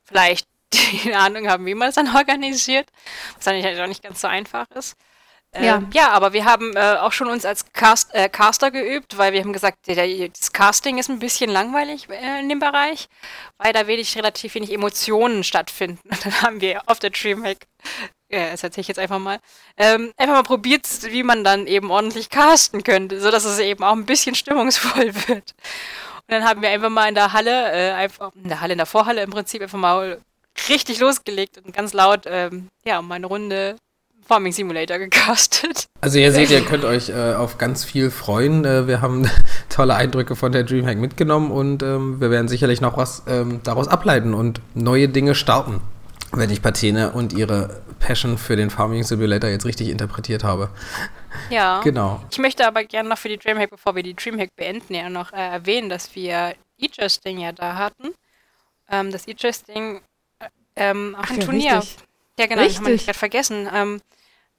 [SPEAKER 3] vielleicht die eine Ahnung haben, wie man es dann organisiert, was dann auch nicht ganz so einfach ist. Ähm, ja. ja, aber wir haben äh, auch schon uns als Cast, äh, Caster geübt, weil wir haben gesagt, der, der, das Casting ist ein bisschen langweilig äh, in dem Bereich, weil da wenig, relativ wenig Emotionen stattfinden. Und dann haben wir auf der Dreamhack, äh, das erzähle ich jetzt einfach mal, ähm, einfach mal probiert, wie man dann eben ordentlich casten könnte, sodass es eben auch ein bisschen stimmungsvoll wird. Und dann haben wir einfach mal in der Halle, äh, einfach in der Halle, in der Vorhalle im Prinzip einfach mal richtig losgelegt und ganz laut, ähm, ja, um eine Runde Farming Simulator gecastet.
[SPEAKER 1] Also ihr seht, ihr könnt euch äh, auf ganz viel freuen. Äh, wir haben tolle Eindrücke von der Dreamhack mitgenommen und ähm, wir werden sicherlich noch was ähm, daraus ableiten und neue Dinge starten, wenn ich Patene und ihre Passion für den Farming Simulator jetzt richtig interpretiert habe.
[SPEAKER 3] Ja. Genau. Ich möchte aber gerne noch für die Dreamhack, bevor wir die Dreamhack beenden, ja noch äh, erwähnen, dass wir E-Justing ja da hatten. Ähm, das E-Justing ähm, auch Ach, ein ja, Turnier. Richtig. Ja, genau, richtig. das haben wir gerade vergessen. Ähm,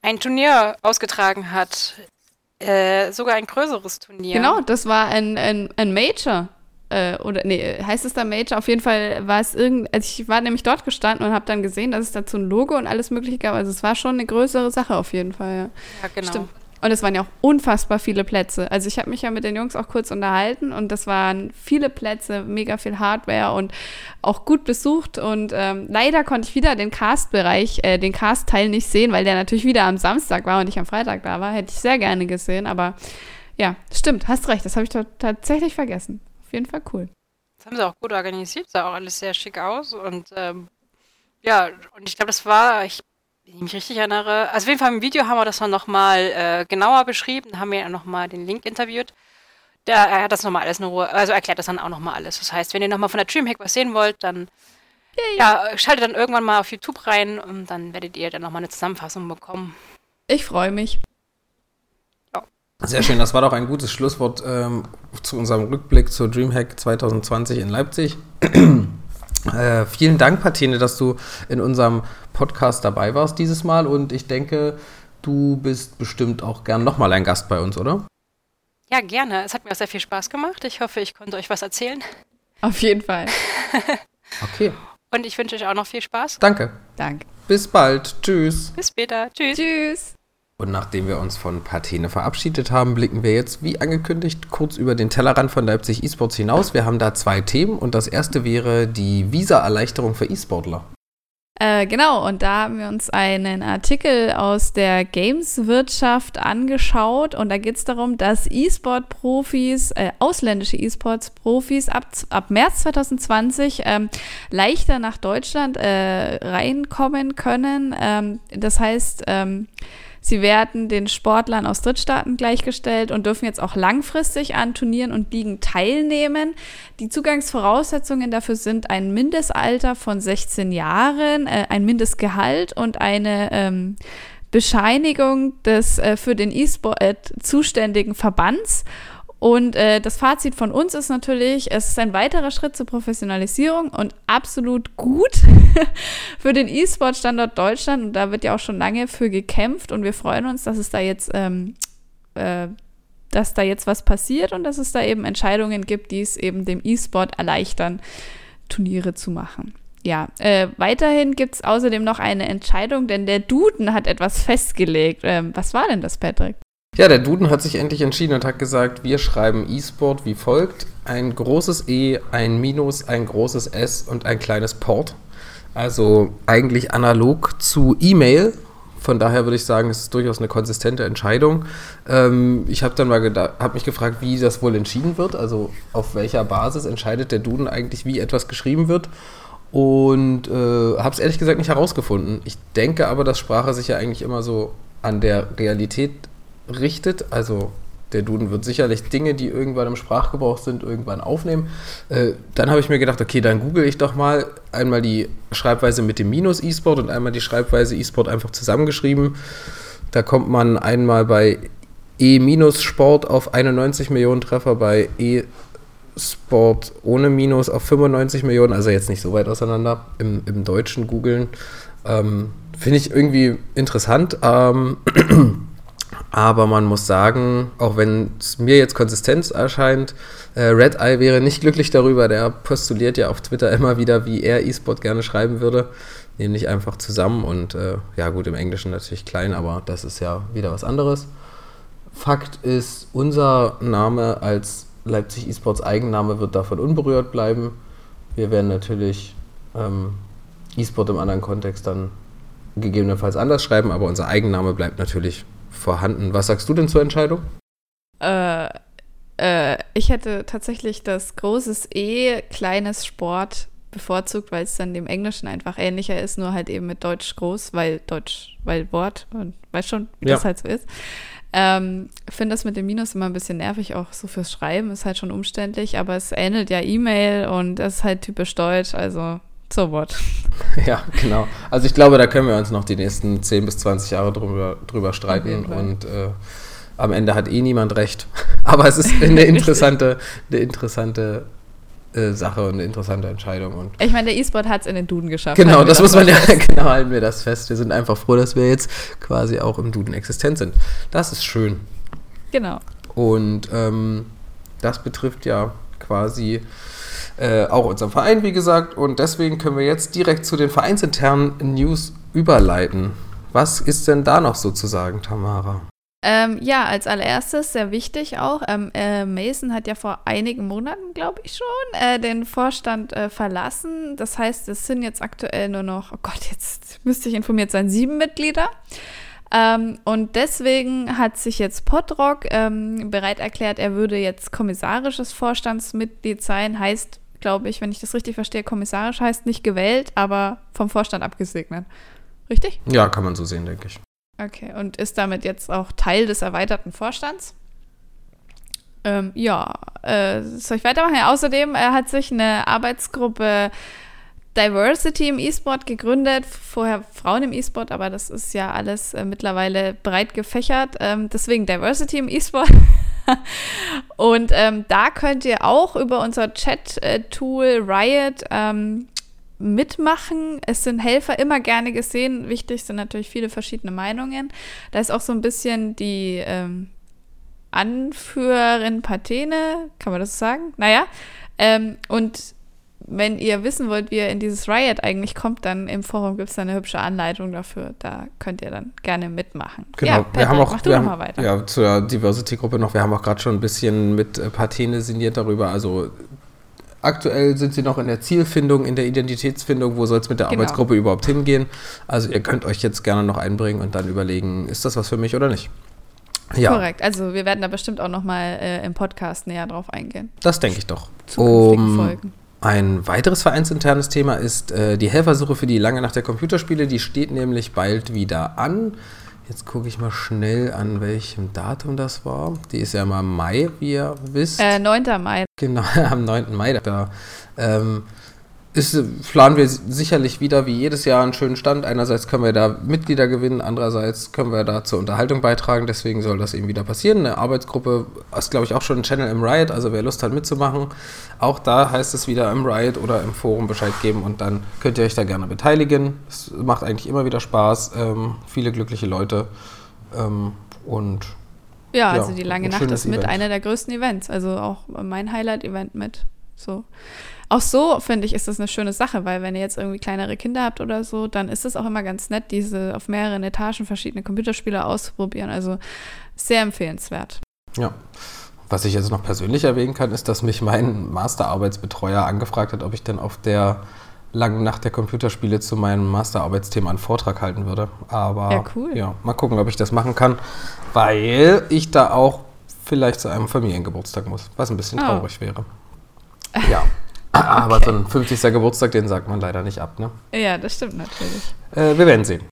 [SPEAKER 3] ein Turnier ausgetragen hat. Äh, sogar ein größeres Turnier.
[SPEAKER 2] Genau, das war ein, ein, ein Major. Äh, oder nee, heißt es da Major? Auf jeden Fall war es irgend. Also ich war nämlich dort gestanden und habe dann gesehen, dass es dazu ein Logo und alles Mögliche gab. Also es war schon eine größere Sache auf jeden Fall. Ja,
[SPEAKER 3] ja genau. Stimmt.
[SPEAKER 2] Und es waren ja auch unfassbar viele Plätze. Also ich habe mich ja mit den Jungs auch kurz unterhalten und das waren viele Plätze, mega viel Hardware und auch gut besucht. Und ähm, leider konnte ich wieder den Cast-Bereich, äh, den Cast-Teil nicht sehen, weil der natürlich wieder am Samstag war und ich am Freitag da war. Hätte ich sehr gerne gesehen. Aber ja, stimmt, hast recht. Das habe ich tatsächlich vergessen. Auf jeden Fall cool.
[SPEAKER 3] Das haben sie auch gut organisiert, sah auch alles sehr schick aus. Und ähm, ja, und ich glaube, das war, ich wenn ich mich richtig erinnere, also auf jeden Fall im Video haben wir das dann nochmal äh, genauer beschrieben, haben wir nochmal den Link interviewt. Der, er hat das nochmal alles in Ruhe, also erklärt das dann auch nochmal alles. Das heißt, wenn ihr nochmal von der Dreamhack was sehen wollt, dann ja, schaltet dann irgendwann mal auf YouTube rein und dann werdet ihr dann nochmal eine Zusammenfassung bekommen.
[SPEAKER 2] Ich freue mich.
[SPEAKER 1] Ja. Sehr schön, das war doch ein gutes Schlusswort ähm, zu unserem Rückblick zur Dreamhack 2020 in Leipzig. Äh, vielen Dank, Patine, dass du in unserem Podcast dabei warst dieses Mal und ich denke, du bist bestimmt auch gern nochmal ein Gast bei uns, oder?
[SPEAKER 3] Ja, gerne. Es hat mir auch sehr viel Spaß gemacht. Ich hoffe, ich konnte euch was erzählen.
[SPEAKER 2] Auf jeden Fall.
[SPEAKER 1] okay.
[SPEAKER 3] Und ich wünsche euch auch noch viel Spaß.
[SPEAKER 1] Danke.
[SPEAKER 2] Danke.
[SPEAKER 1] Bis bald. Tschüss.
[SPEAKER 3] Bis später. Tschüss.
[SPEAKER 2] Tschüss.
[SPEAKER 1] Und nachdem wir uns von Patene verabschiedet haben, blicken wir jetzt, wie angekündigt, kurz über den Tellerrand von Leipzig eSports hinaus. Wir haben da zwei Themen und das erste wäre die Visa-Erleichterung für eSportler.
[SPEAKER 2] Äh, genau, und da haben wir uns einen Artikel aus der Games-Wirtschaft angeschaut und da geht es darum, dass E-Sport-Profis, äh, ausländische E-Sports-Profis ab, ab März 2020 ähm, leichter nach Deutschland äh, reinkommen können. Ähm, das heißt, ähm, Sie werden den Sportlern aus Drittstaaten gleichgestellt und dürfen jetzt auch langfristig an Turnieren und Ligen teilnehmen. Die Zugangsvoraussetzungen dafür sind ein Mindestalter von 16 Jahren, äh, ein Mindestgehalt und eine ähm, Bescheinigung des äh, für den E-Sport äh, zuständigen Verbands und äh, das Fazit von uns ist natürlich, es ist ein weiterer Schritt zur Professionalisierung und absolut gut für den E-Sport-Standort Deutschland. Und da wird ja auch schon lange für gekämpft. Und wir freuen uns, dass es da jetzt, ähm, äh, dass da jetzt was passiert und dass es da eben Entscheidungen gibt, die es eben dem E-Sport erleichtern, Turniere zu machen. Ja, äh, weiterhin gibt es außerdem noch eine Entscheidung, denn der Duden hat etwas festgelegt. Ähm, was war denn das, Patrick?
[SPEAKER 1] Ja, der Duden hat sich endlich entschieden und hat gesagt, wir schreiben E-Sport wie folgt. Ein großes E, ein Minus, ein großes S und ein kleines Port. Also eigentlich analog zu E-Mail. Von daher würde ich sagen, es ist durchaus eine konsistente Entscheidung. Ähm, ich habe dann mal hab mich gefragt, wie das wohl entschieden wird. Also auf welcher Basis entscheidet der Duden eigentlich, wie etwas geschrieben wird. Und äh, habe es ehrlich gesagt nicht herausgefunden. Ich denke aber, dass Sprache sich ja eigentlich immer so an der Realität richtet. Also der Duden wird sicherlich Dinge, die irgendwann im Sprachgebrauch sind, irgendwann aufnehmen. Äh, dann habe ich mir gedacht, okay, dann google ich doch mal einmal die Schreibweise mit dem Minus E-Sport und einmal die Schreibweise E-Sport einfach zusammengeschrieben. Da kommt man einmal bei E-Sport auf 91 Millionen Treffer, bei E-Sport ohne Minus auf 95 Millionen, also jetzt nicht so weit auseinander im, im deutschen googeln. Ähm, Finde ich irgendwie interessant. Ähm, Aber man muss sagen, auch wenn es mir jetzt Konsistenz erscheint, äh, Red Eye wäre nicht glücklich darüber. Der postuliert ja auf Twitter immer wieder, wie er E-Sport gerne schreiben würde. Nämlich einfach zusammen und äh, ja gut, im Englischen natürlich klein, aber das ist ja wieder was anderes. Fakt ist, unser Name als Leipzig eSports Eigenname wird davon unberührt bleiben. Wir werden natürlich ähm, E-Sport im anderen Kontext dann gegebenenfalls anders schreiben, aber unser Eigenname bleibt natürlich vorhanden. Was sagst du denn zur Entscheidung?
[SPEAKER 2] Äh, äh, ich hätte tatsächlich das großes E, kleines Sport bevorzugt, weil es dann dem Englischen einfach ähnlicher ist, nur halt eben mit Deutsch groß, weil Deutsch, weil Wort und weiß schon, wie ja. das halt so ist. Ähm, finde das mit dem Minus immer ein bisschen nervig, auch so fürs Schreiben, ist halt schon umständlich, aber es ähnelt ja E-Mail und das ist halt typisch deutsch, also so what.
[SPEAKER 1] Ja, genau. Also ich glaube, da können wir uns noch die nächsten 10 bis 20 Jahre drüber, drüber streiten und äh, am Ende hat eh niemand recht. Aber es ist eine interessante, eine interessante äh, Sache und eine interessante Entscheidung. Und
[SPEAKER 2] ich meine, der E-Sport hat es in den Duden geschafft.
[SPEAKER 1] Genau, das muss man ja, genau, halten wir das fest. Wir sind einfach froh, dass wir jetzt quasi auch im Duden existent sind. Das ist schön.
[SPEAKER 2] Genau.
[SPEAKER 1] Und ähm, das betrifft ja quasi äh, auch unseren Verein, wie gesagt. Und deswegen können wir jetzt direkt zu den vereinsinternen News überleiten. Was ist denn da noch sozusagen, Tamara?
[SPEAKER 2] Ähm, ja, als allererstes sehr wichtig auch. Ähm, äh, Mason hat ja vor einigen Monaten, glaube ich schon, äh, den Vorstand äh, verlassen. Das heißt, es sind jetzt aktuell nur noch, oh Gott, jetzt müsste ich informiert sein, sieben Mitglieder. Ähm, und deswegen hat sich jetzt Podrock ähm, bereit erklärt, er würde jetzt kommissarisches Vorstandsmitglied sein. Heißt, glaube ich, wenn ich das richtig verstehe, kommissarisch heißt nicht gewählt, aber vom Vorstand abgesegnet. Richtig?
[SPEAKER 1] Ja, kann man so sehen, denke ich.
[SPEAKER 2] Okay, und ist damit jetzt auch Teil des erweiterten Vorstands? Ähm, ja, äh, soll ich weitermachen? Ja, außerdem äh, hat sich eine Arbeitsgruppe Diversity im E-Sport gegründet. Vorher Frauen im E-Sport, aber das ist ja alles äh, mittlerweile breit gefächert. Ähm, deswegen Diversity im E-Sport. Und ähm, da könnt ihr auch über unser Chat-Tool Riot ähm, mitmachen. Es sind Helfer immer gerne gesehen. Wichtig sind natürlich viele verschiedene Meinungen. Da ist auch so ein bisschen die ähm, Anführerin Patene, kann man das so sagen? Naja. Ähm, und wenn ihr wissen wollt, wie ihr in dieses Riot eigentlich kommt, dann im Forum gibt es eine hübsche Anleitung dafür. Da könnt ihr dann gerne mitmachen.
[SPEAKER 1] Genau, ja, wir haben auch, mach du wir haben, mal weiter. Ja, zur Diversity-Gruppe noch, wir haben auch gerade schon ein bisschen mit äh, Patene sinniert darüber. Also Aktuell sind sie noch in der Zielfindung, in der Identitätsfindung, wo soll es mit der genau. Arbeitsgruppe überhaupt hingehen. Also ihr könnt euch jetzt gerne noch einbringen und dann überlegen, ist das was für mich oder nicht.
[SPEAKER 2] Ja. Korrekt, also wir werden da bestimmt auch noch mal äh, im Podcast näher drauf eingehen.
[SPEAKER 1] Das denke ich doch. Um, Folgen. Ein weiteres vereinsinternes Thema ist äh, die Helfersuche für die lange Nacht der Computerspiele. Die steht nämlich bald wieder an. Jetzt gucke ich mal schnell an, welchem Datum das war. Die ist ja mal Mai, wie ihr wisst.
[SPEAKER 2] Äh, 9. Mai.
[SPEAKER 1] Genau, am 9. Mai. Da ähm, ist, planen wir sicherlich wieder wie jedes Jahr einen schönen Stand. Einerseits können wir da Mitglieder gewinnen, andererseits können wir da zur Unterhaltung beitragen. Deswegen soll das eben wieder passieren. Eine Arbeitsgruppe ist, glaube ich, auch schon ein Channel im Riot. Also wer Lust hat mitzumachen, auch da heißt es wieder im Riot oder im Forum Bescheid geben und dann könnt ihr euch da gerne beteiligen. Es macht eigentlich immer wieder Spaß. Ähm, viele glückliche Leute ähm, und
[SPEAKER 2] ja, also die lange Nacht ist mit Event. einer der größten Events. Also auch mein Highlight-Event mit. So. Auch so, finde ich, ist das eine schöne Sache, weil wenn ihr jetzt irgendwie kleinere Kinder habt oder so, dann ist es auch immer ganz nett, diese auf mehreren Etagen verschiedene Computerspiele auszuprobieren. Also sehr empfehlenswert.
[SPEAKER 1] Ja. Was ich jetzt noch persönlich erwähnen kann, ist, dass mich mein Masterarbeitsbetreuer angefragt hat, ob ich denn auf der langen Nacht der Computerspiele zu meinem Masterarbeitsthema einen Vortrag halten würde. Aber ja, cool. ja, mal gucken, ob ich das machen kann, weil ich da auch vielleicht zu einem Familiengeburtstag muss, was ein bisschen oh. traurig wäre. Ja. Aber okay. so ein 50. Geburtstag, den sagt man leider nicht ab, ne?
[SPEAKER 2] Ja, das stimmt natürlich.
[SPEAKER 1] Äh, wir werden sehen.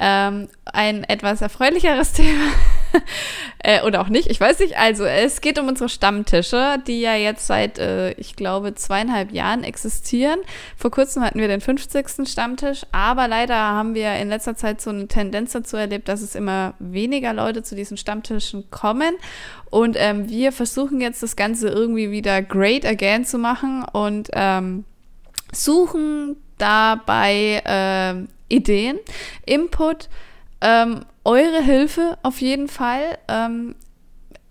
[SPEAKER 2] Ähm, ein etwas erfreulicheres Thema. äh, oder auch nicht, ich weiß nicht. Also, es geht um unsere Stammtische, die ja jetzt seit, äh, ich glaube, zweieinhalb Jahren existieren. Vor kurzem hatten wir den 50. Stammtisch, aber leider haben wir in letzter Zeit so eine Tendenz dazu erlebt, dass es immer weniger Leute zu diesen Stammtischen kommen. Und ähm, wir versuchen jetzt das Ganze irgendwie wieder great again zu machen und ähm, suchen dabei äh, Ideen, Input ähm, eure Hilfe auf jeden Fall. Ähm,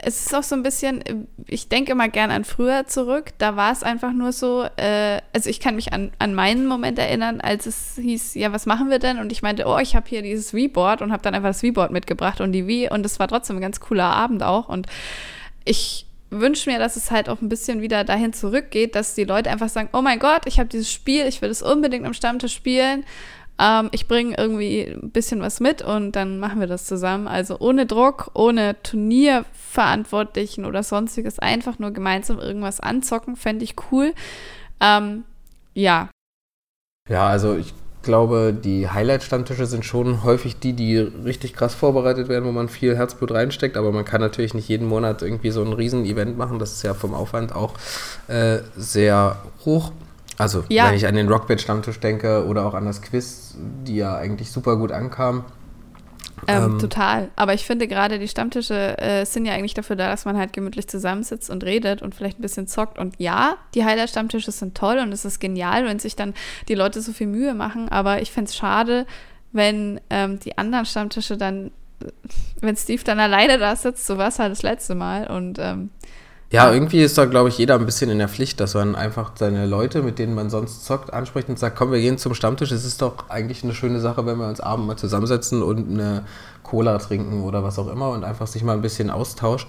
[SPEAKER 2] es ist auch so ein bisschen, ich denke immer gern an früher zurück. Da war es einfach nur so, äh, also ich kann mich an, an meinen Moment erinnern, als es hieß, ja, was machen wir denn? Und ich meinte, oh, ich habe hier dieses Wii-Board und habe dann einfach das Wii-Board mitgebracht und die Wii. Und es war trotzdem ein ganz cooler Abend auch. Und ich wünsche mir, dass es halt auch ein bisschen wieder dahin zurückgeht, dass die Leute einfach sagen, oh mein Gott, ich habe dieses Spiel, ich will es unbedingt am Stammtisch spielen. Ähm, ich bringe irgendwie ein bisschen was mit und dann machen wir das zusammen. Also ohne Druck, ohne Turnierverantwortlichen oder sonstiges, einfach nur gemeinsam irgendwas anzocken, fände ich cool. Ähm, ja.
[SPEAKER 1] Ja, also ich glaube, die Highlight-Stammtische sind schon häufig die, die richtig krass vorbereitet werden, wo man viel Herzblut reinsteckt, aber man kann natürlich nicht jeden Monat irgendwie so ein Riesen-Event machen. Das ist ja vom Aufwand auch äh, sehr hoch. Also, ja. wenn ich an den Rockband-Stammtisch denke oder auch an das Quiz, die ja eigentlich super gut ankam.
[SPEAKER 2] Ähm, ähm, total. Aber ich finde gerade die Stammtische äh, sind ja eigentlich dafür da, dass man halt gemütlich zusammensitzt und redet und vielleicht ein bisschen zockt. Und ja, die Highlight-Stammtische sind toll und es ist genial, wenn sich dann die Leute so viel Mühe machen. Aber ich fände es schade, wenn ähm, die anderen Stammtische dann, wenn Steve dann alleine da sitzt, so war es halt das letzte Mal. Und ähm,
[SPEAKER 1] ja, irgendwie ist da, glaube ich, jeder ein bisschen in der Pflicht, dass man einfach seine Leute, mit denen man sonst zockt, anspricht und sagt, komm, wir gehen zum Stammtisch. Es ist doch eigentlich eine schöne Sache, wenn wir uns abends mal zusammensetzen und eine Cola trinken oder was auch immer und einfach sich mal ein bisschen austauscht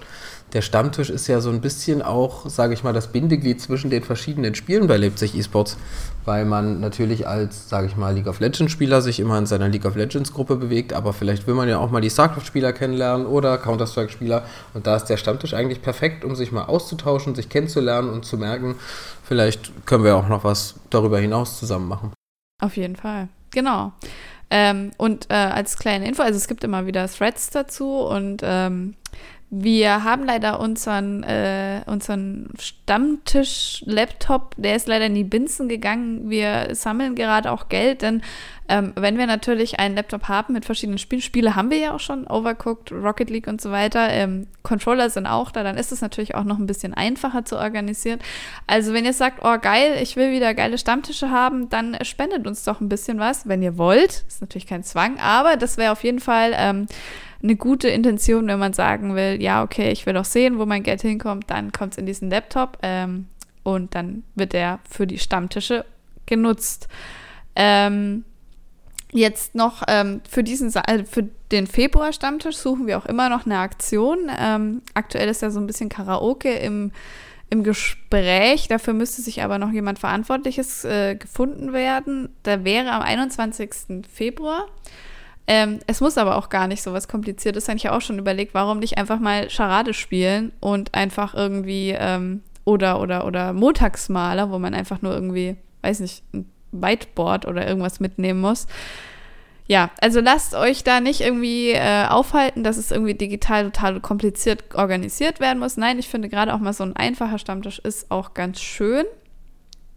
[SPEAKER 1] der Stammtisch ist ja so ein bisschen auch, sage ich mal, das Bindeglied zwischen den verschiedenen Spielen bei Leipzig Esports, weil man natürlich als, sage ich mal, League of Legends Spieler sich immer in seiner League of Legends Gruppe bewegt, aber vielleicht will man ja auch mal die StarCraft Spieler kennenlernen oder Counter-Strike Spieler und da ist der Stammtisch eigentlich perfekt, um sich mal auszutauschen, sich kennenzulernen und zu merken, vielleicht können wir auch noch was darüber hinaus zusammen machen.
[SPEAKER 2] Auf jeden Fall, genau. Ähm, und äh, als kleine Info, also es gibt immer wieder Threads dazu und ähm, wir haben leider unseren, äh, unseren Stammtisch-Laptop, der ist leider in die Binsen gegangen. Wir sammeln gerade auch Geld, denn ähm, wenn wir natürlich einen Laptop haben mit verschiedenen Spielen, Spiele haben wir ja auch schon, Overcooked, Rocket League und so weiter, ähm, Controller sind auch da, dann ist es natürlich auch noch ein bisschen einfacher zu organisieren. Also wenn ihr sagt, oh geil, ich will wieder geile Stammtische haben, dann spendet uns doch ein bisschen was, wenn ihr wollt. Ist natürlich kein Zwang, aber das wäre auf jeden Fall... Ähm, eine gute Intention, wenn man sagen will, ja, okay, ich will doch sehen, wo mein Geld hinkommt, dann kommt es in diesen Laptop ähm, und dann wird er für die Stammtische genutzt. Ähm, jetzt noch ähm, für diesen äh, für den Februar-Stammtisch suchen wir auch immer noch eine Aktion. Ähm, aktuell ist ja so ein bisschen Karaoke im, im Gespräch. Dafür müsste sich aber noch jemand Verantwortliches äh, gefunden werden. Da wäre am 21. Februar. Ähm, es muss aber auch gar nicht so was Kompliziertes sein. Ich habe auch schon überlegt, warum nicht einfach mal Charade spielen und einfach irgendwie ähm, oder oder oder Montagsmaler, wo man einfach nur irgendwie, weiß nicht, ein Whiteboard oder irgendwas mitnehmen muss. Ja, also lasst euch da nicht irgendwie äh, aufhalten, dass es irgendwie digital total kompliziert organisiert werden muss. Nein, ich finde gerade auch mal so ein einfacher Stammtisch ist auch ganz schön.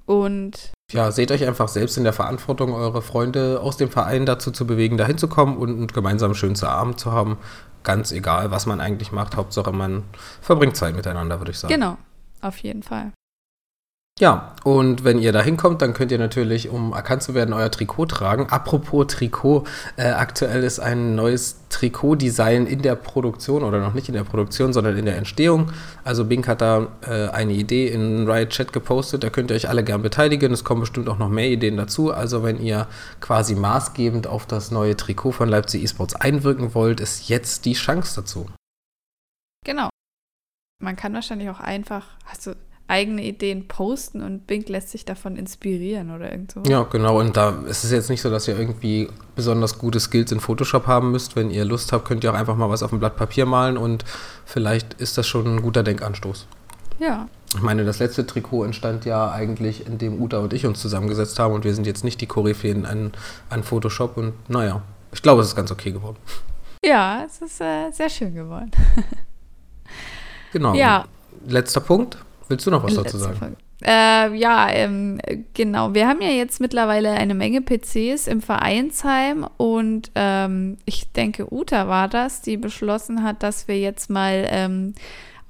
[SPEAKER 2] Und
[SPEAKER 1] ja, seht euch einfach selbst in der Verantwortung, eure Freunde aus dem Verein dazu zu bewegen, dahin zu kommen und gemeinsam schön zu Abend zu haben. Ganz egal, was man eigentlich macht. Hauptsache, man verbringt Zeit miteinander, würde ich sagen.
[SPEAKER 2] Genau, auf jeden Fall.
[SPEAKER 1] Ja, und wenn ihr da hinkommt, dann könnt ihr natürlich, um erkannt zu werden, euer Trikot tragen. Apropos Trikot, äh, aktuell ist ein neues Trikotdesign in der Produktion oder noch nicht in der Produktion, sondern in der Entstehung. Also Bink hat da äh, eine Idee in Riot Chat gepostet, da könnt ihr euch alle gern beteiligen. Es kommen bestimmt auch noch mehr Ideen dazu. Also wenn ihr quasi maßgebend auf das neue Trikot von Leipzig Esports einwirken wollt, ist jetzt die Chance dazu.
[SPEAKER 2] Genau. Man kann wahrscheinlich auch einfach, hast du eigene Ideen posten und Bink lässt sich davon inspirieren oder irgend so.
[SPEAKER 1] Ja, genau. Und da ist es jetzt nicht so, dass ihr irgendwie besonders gute Skills in Photoshop haben müsst. Wenn ihr Lust habt, könnt ihr auch einfach mal was auf ein Blatt Papier malen und vielleicht ist das schon ein guter Denkanstoß.
[SPEAKER 2] Ja.
[SPEAKER 1] Ich meine, das letzte Trikot entstand ja eigentlich, indem Uta und ich uns zusammengesetzt haben und wir sind jetzt nicht die Koryphäen an, an Photoshop und naja, ich glaube, es ist ganz okay geworden.
[SPEAKER 2] Ja, es ist äh, sehr schön geworden.
[SPEAKER 1] genau. Ja. Letzter Punkt. Willst du noch was dazu sagen?
[SPEAKER 2] Äh, ja, ähm, genau. Wir haben ja jetzt mittlerweile eine Menge PCs im Vereinsheim und ähm, ich denke, Uta war das, die beschlossen hat, dass wir jetzt mal ähm,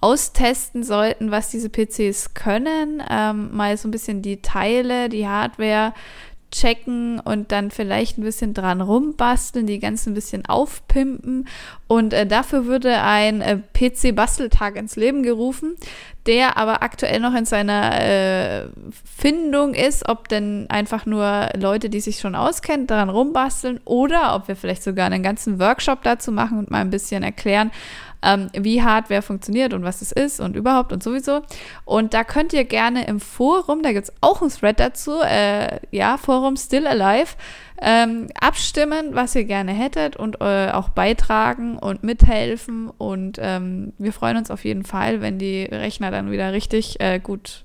[SPEAKER 2] austesten sollten, was diese PCs können. Ähm, mal so ein bisschen die Teile, die Hardware checken und dann vielleicht ein bisschen dran rumbasteln, die ganzen ein bisschen aufpimpen. Und äh, dafür würde ein äh, PC-Basteltag ins Leben gerufen, der aber aktuell noch in seiner äh, Findung ist, ob denn einfach nur Leute, die sich schon auskennen, daran rumbasteln oder ob wir vielleicht sogar einen ganzen Workshop dazu machen und mal ein bisschen erklären, ähm, wie Hardware funktioniert und was es ist und überhaupt und sowieso. Und da könnt ihr gerne im Forum, da gibt es auch ein Thread dazu, äh, ja, Forum Still Alive, ähm, abstimmen, was ihr gerne hättet und äh, auch beitragen und mithelfen. Und ähm, wir freuen uns auf jeden Fall, wenn die Rechner dann wieder richtig äh, gut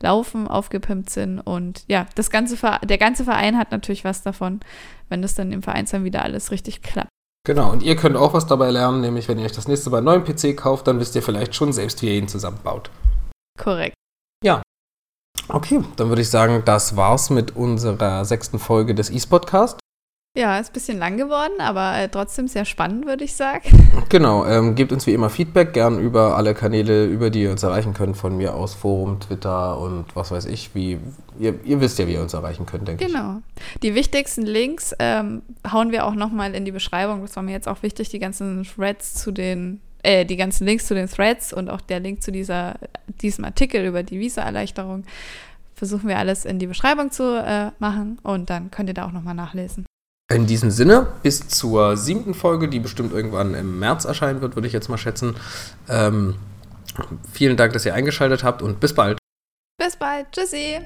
[SPEAKER 2] laufen, aufgepimpt sind. Und ja, das ganze der ganze Verein hat natürlich was davon, wenn das dann im Vereinsheim wieder alles richtig klappt.
[SPEAKER 1] Genau, und ihr könnt auch was dabei lernen, nämlich wenn ihr euch das nächste Mal einen neuen PC kauft, dann wisst ihr vielleicht schon selbst, wie ihr ihn zusammenbaut.
[SPEAKER 2] Korrekt.
[SPEAKER 1] Ja. Okay, dann würde ich sagen, das war's mit unserer sechsten Folge des eSpotcast.
[SPEAKER 2] Ja, ist ein bisschen lang geworden, aber äh, trotzdem sehr spannend, würde ich sagen.
[SPEAKER 1] Genau, ähm, gebt uns wie immer Feedback, gern über alle Kanäle, über die ihr uns erreichen könnt, von mir aus Forum, Twitter und was weiß ich, wie ihr, ihr wisst ja, wie ihr uns erreichen könnt, denke
[SPEAKER 2] genau. ich. Genau. Die wichtigsten Links ähm, hauen wir auch nochmal in die Beschreibung. Das war mir jetzt auch wichtig, die ganzen Threads zu den äh, die ganzen Links zu den Threads und auch der Link zu dieser, diesem Artikel über die Visa-Erleichterung versuchen wir alles in die Beschreibung zu äh, machen und dann könnt ihr da auch nochmal nachlesen.
[SPEAKER 1] In diesem Sinne, bis zur siebten Folge, die bestimmt irgendwann im März erscheinen wird, würde ich jetzt mal schätzen. Ähm, vielen Dank, dass ihr eingeschaltet habt und bis bald.
[SPEAKER 2] Bis bald. Tschüssi.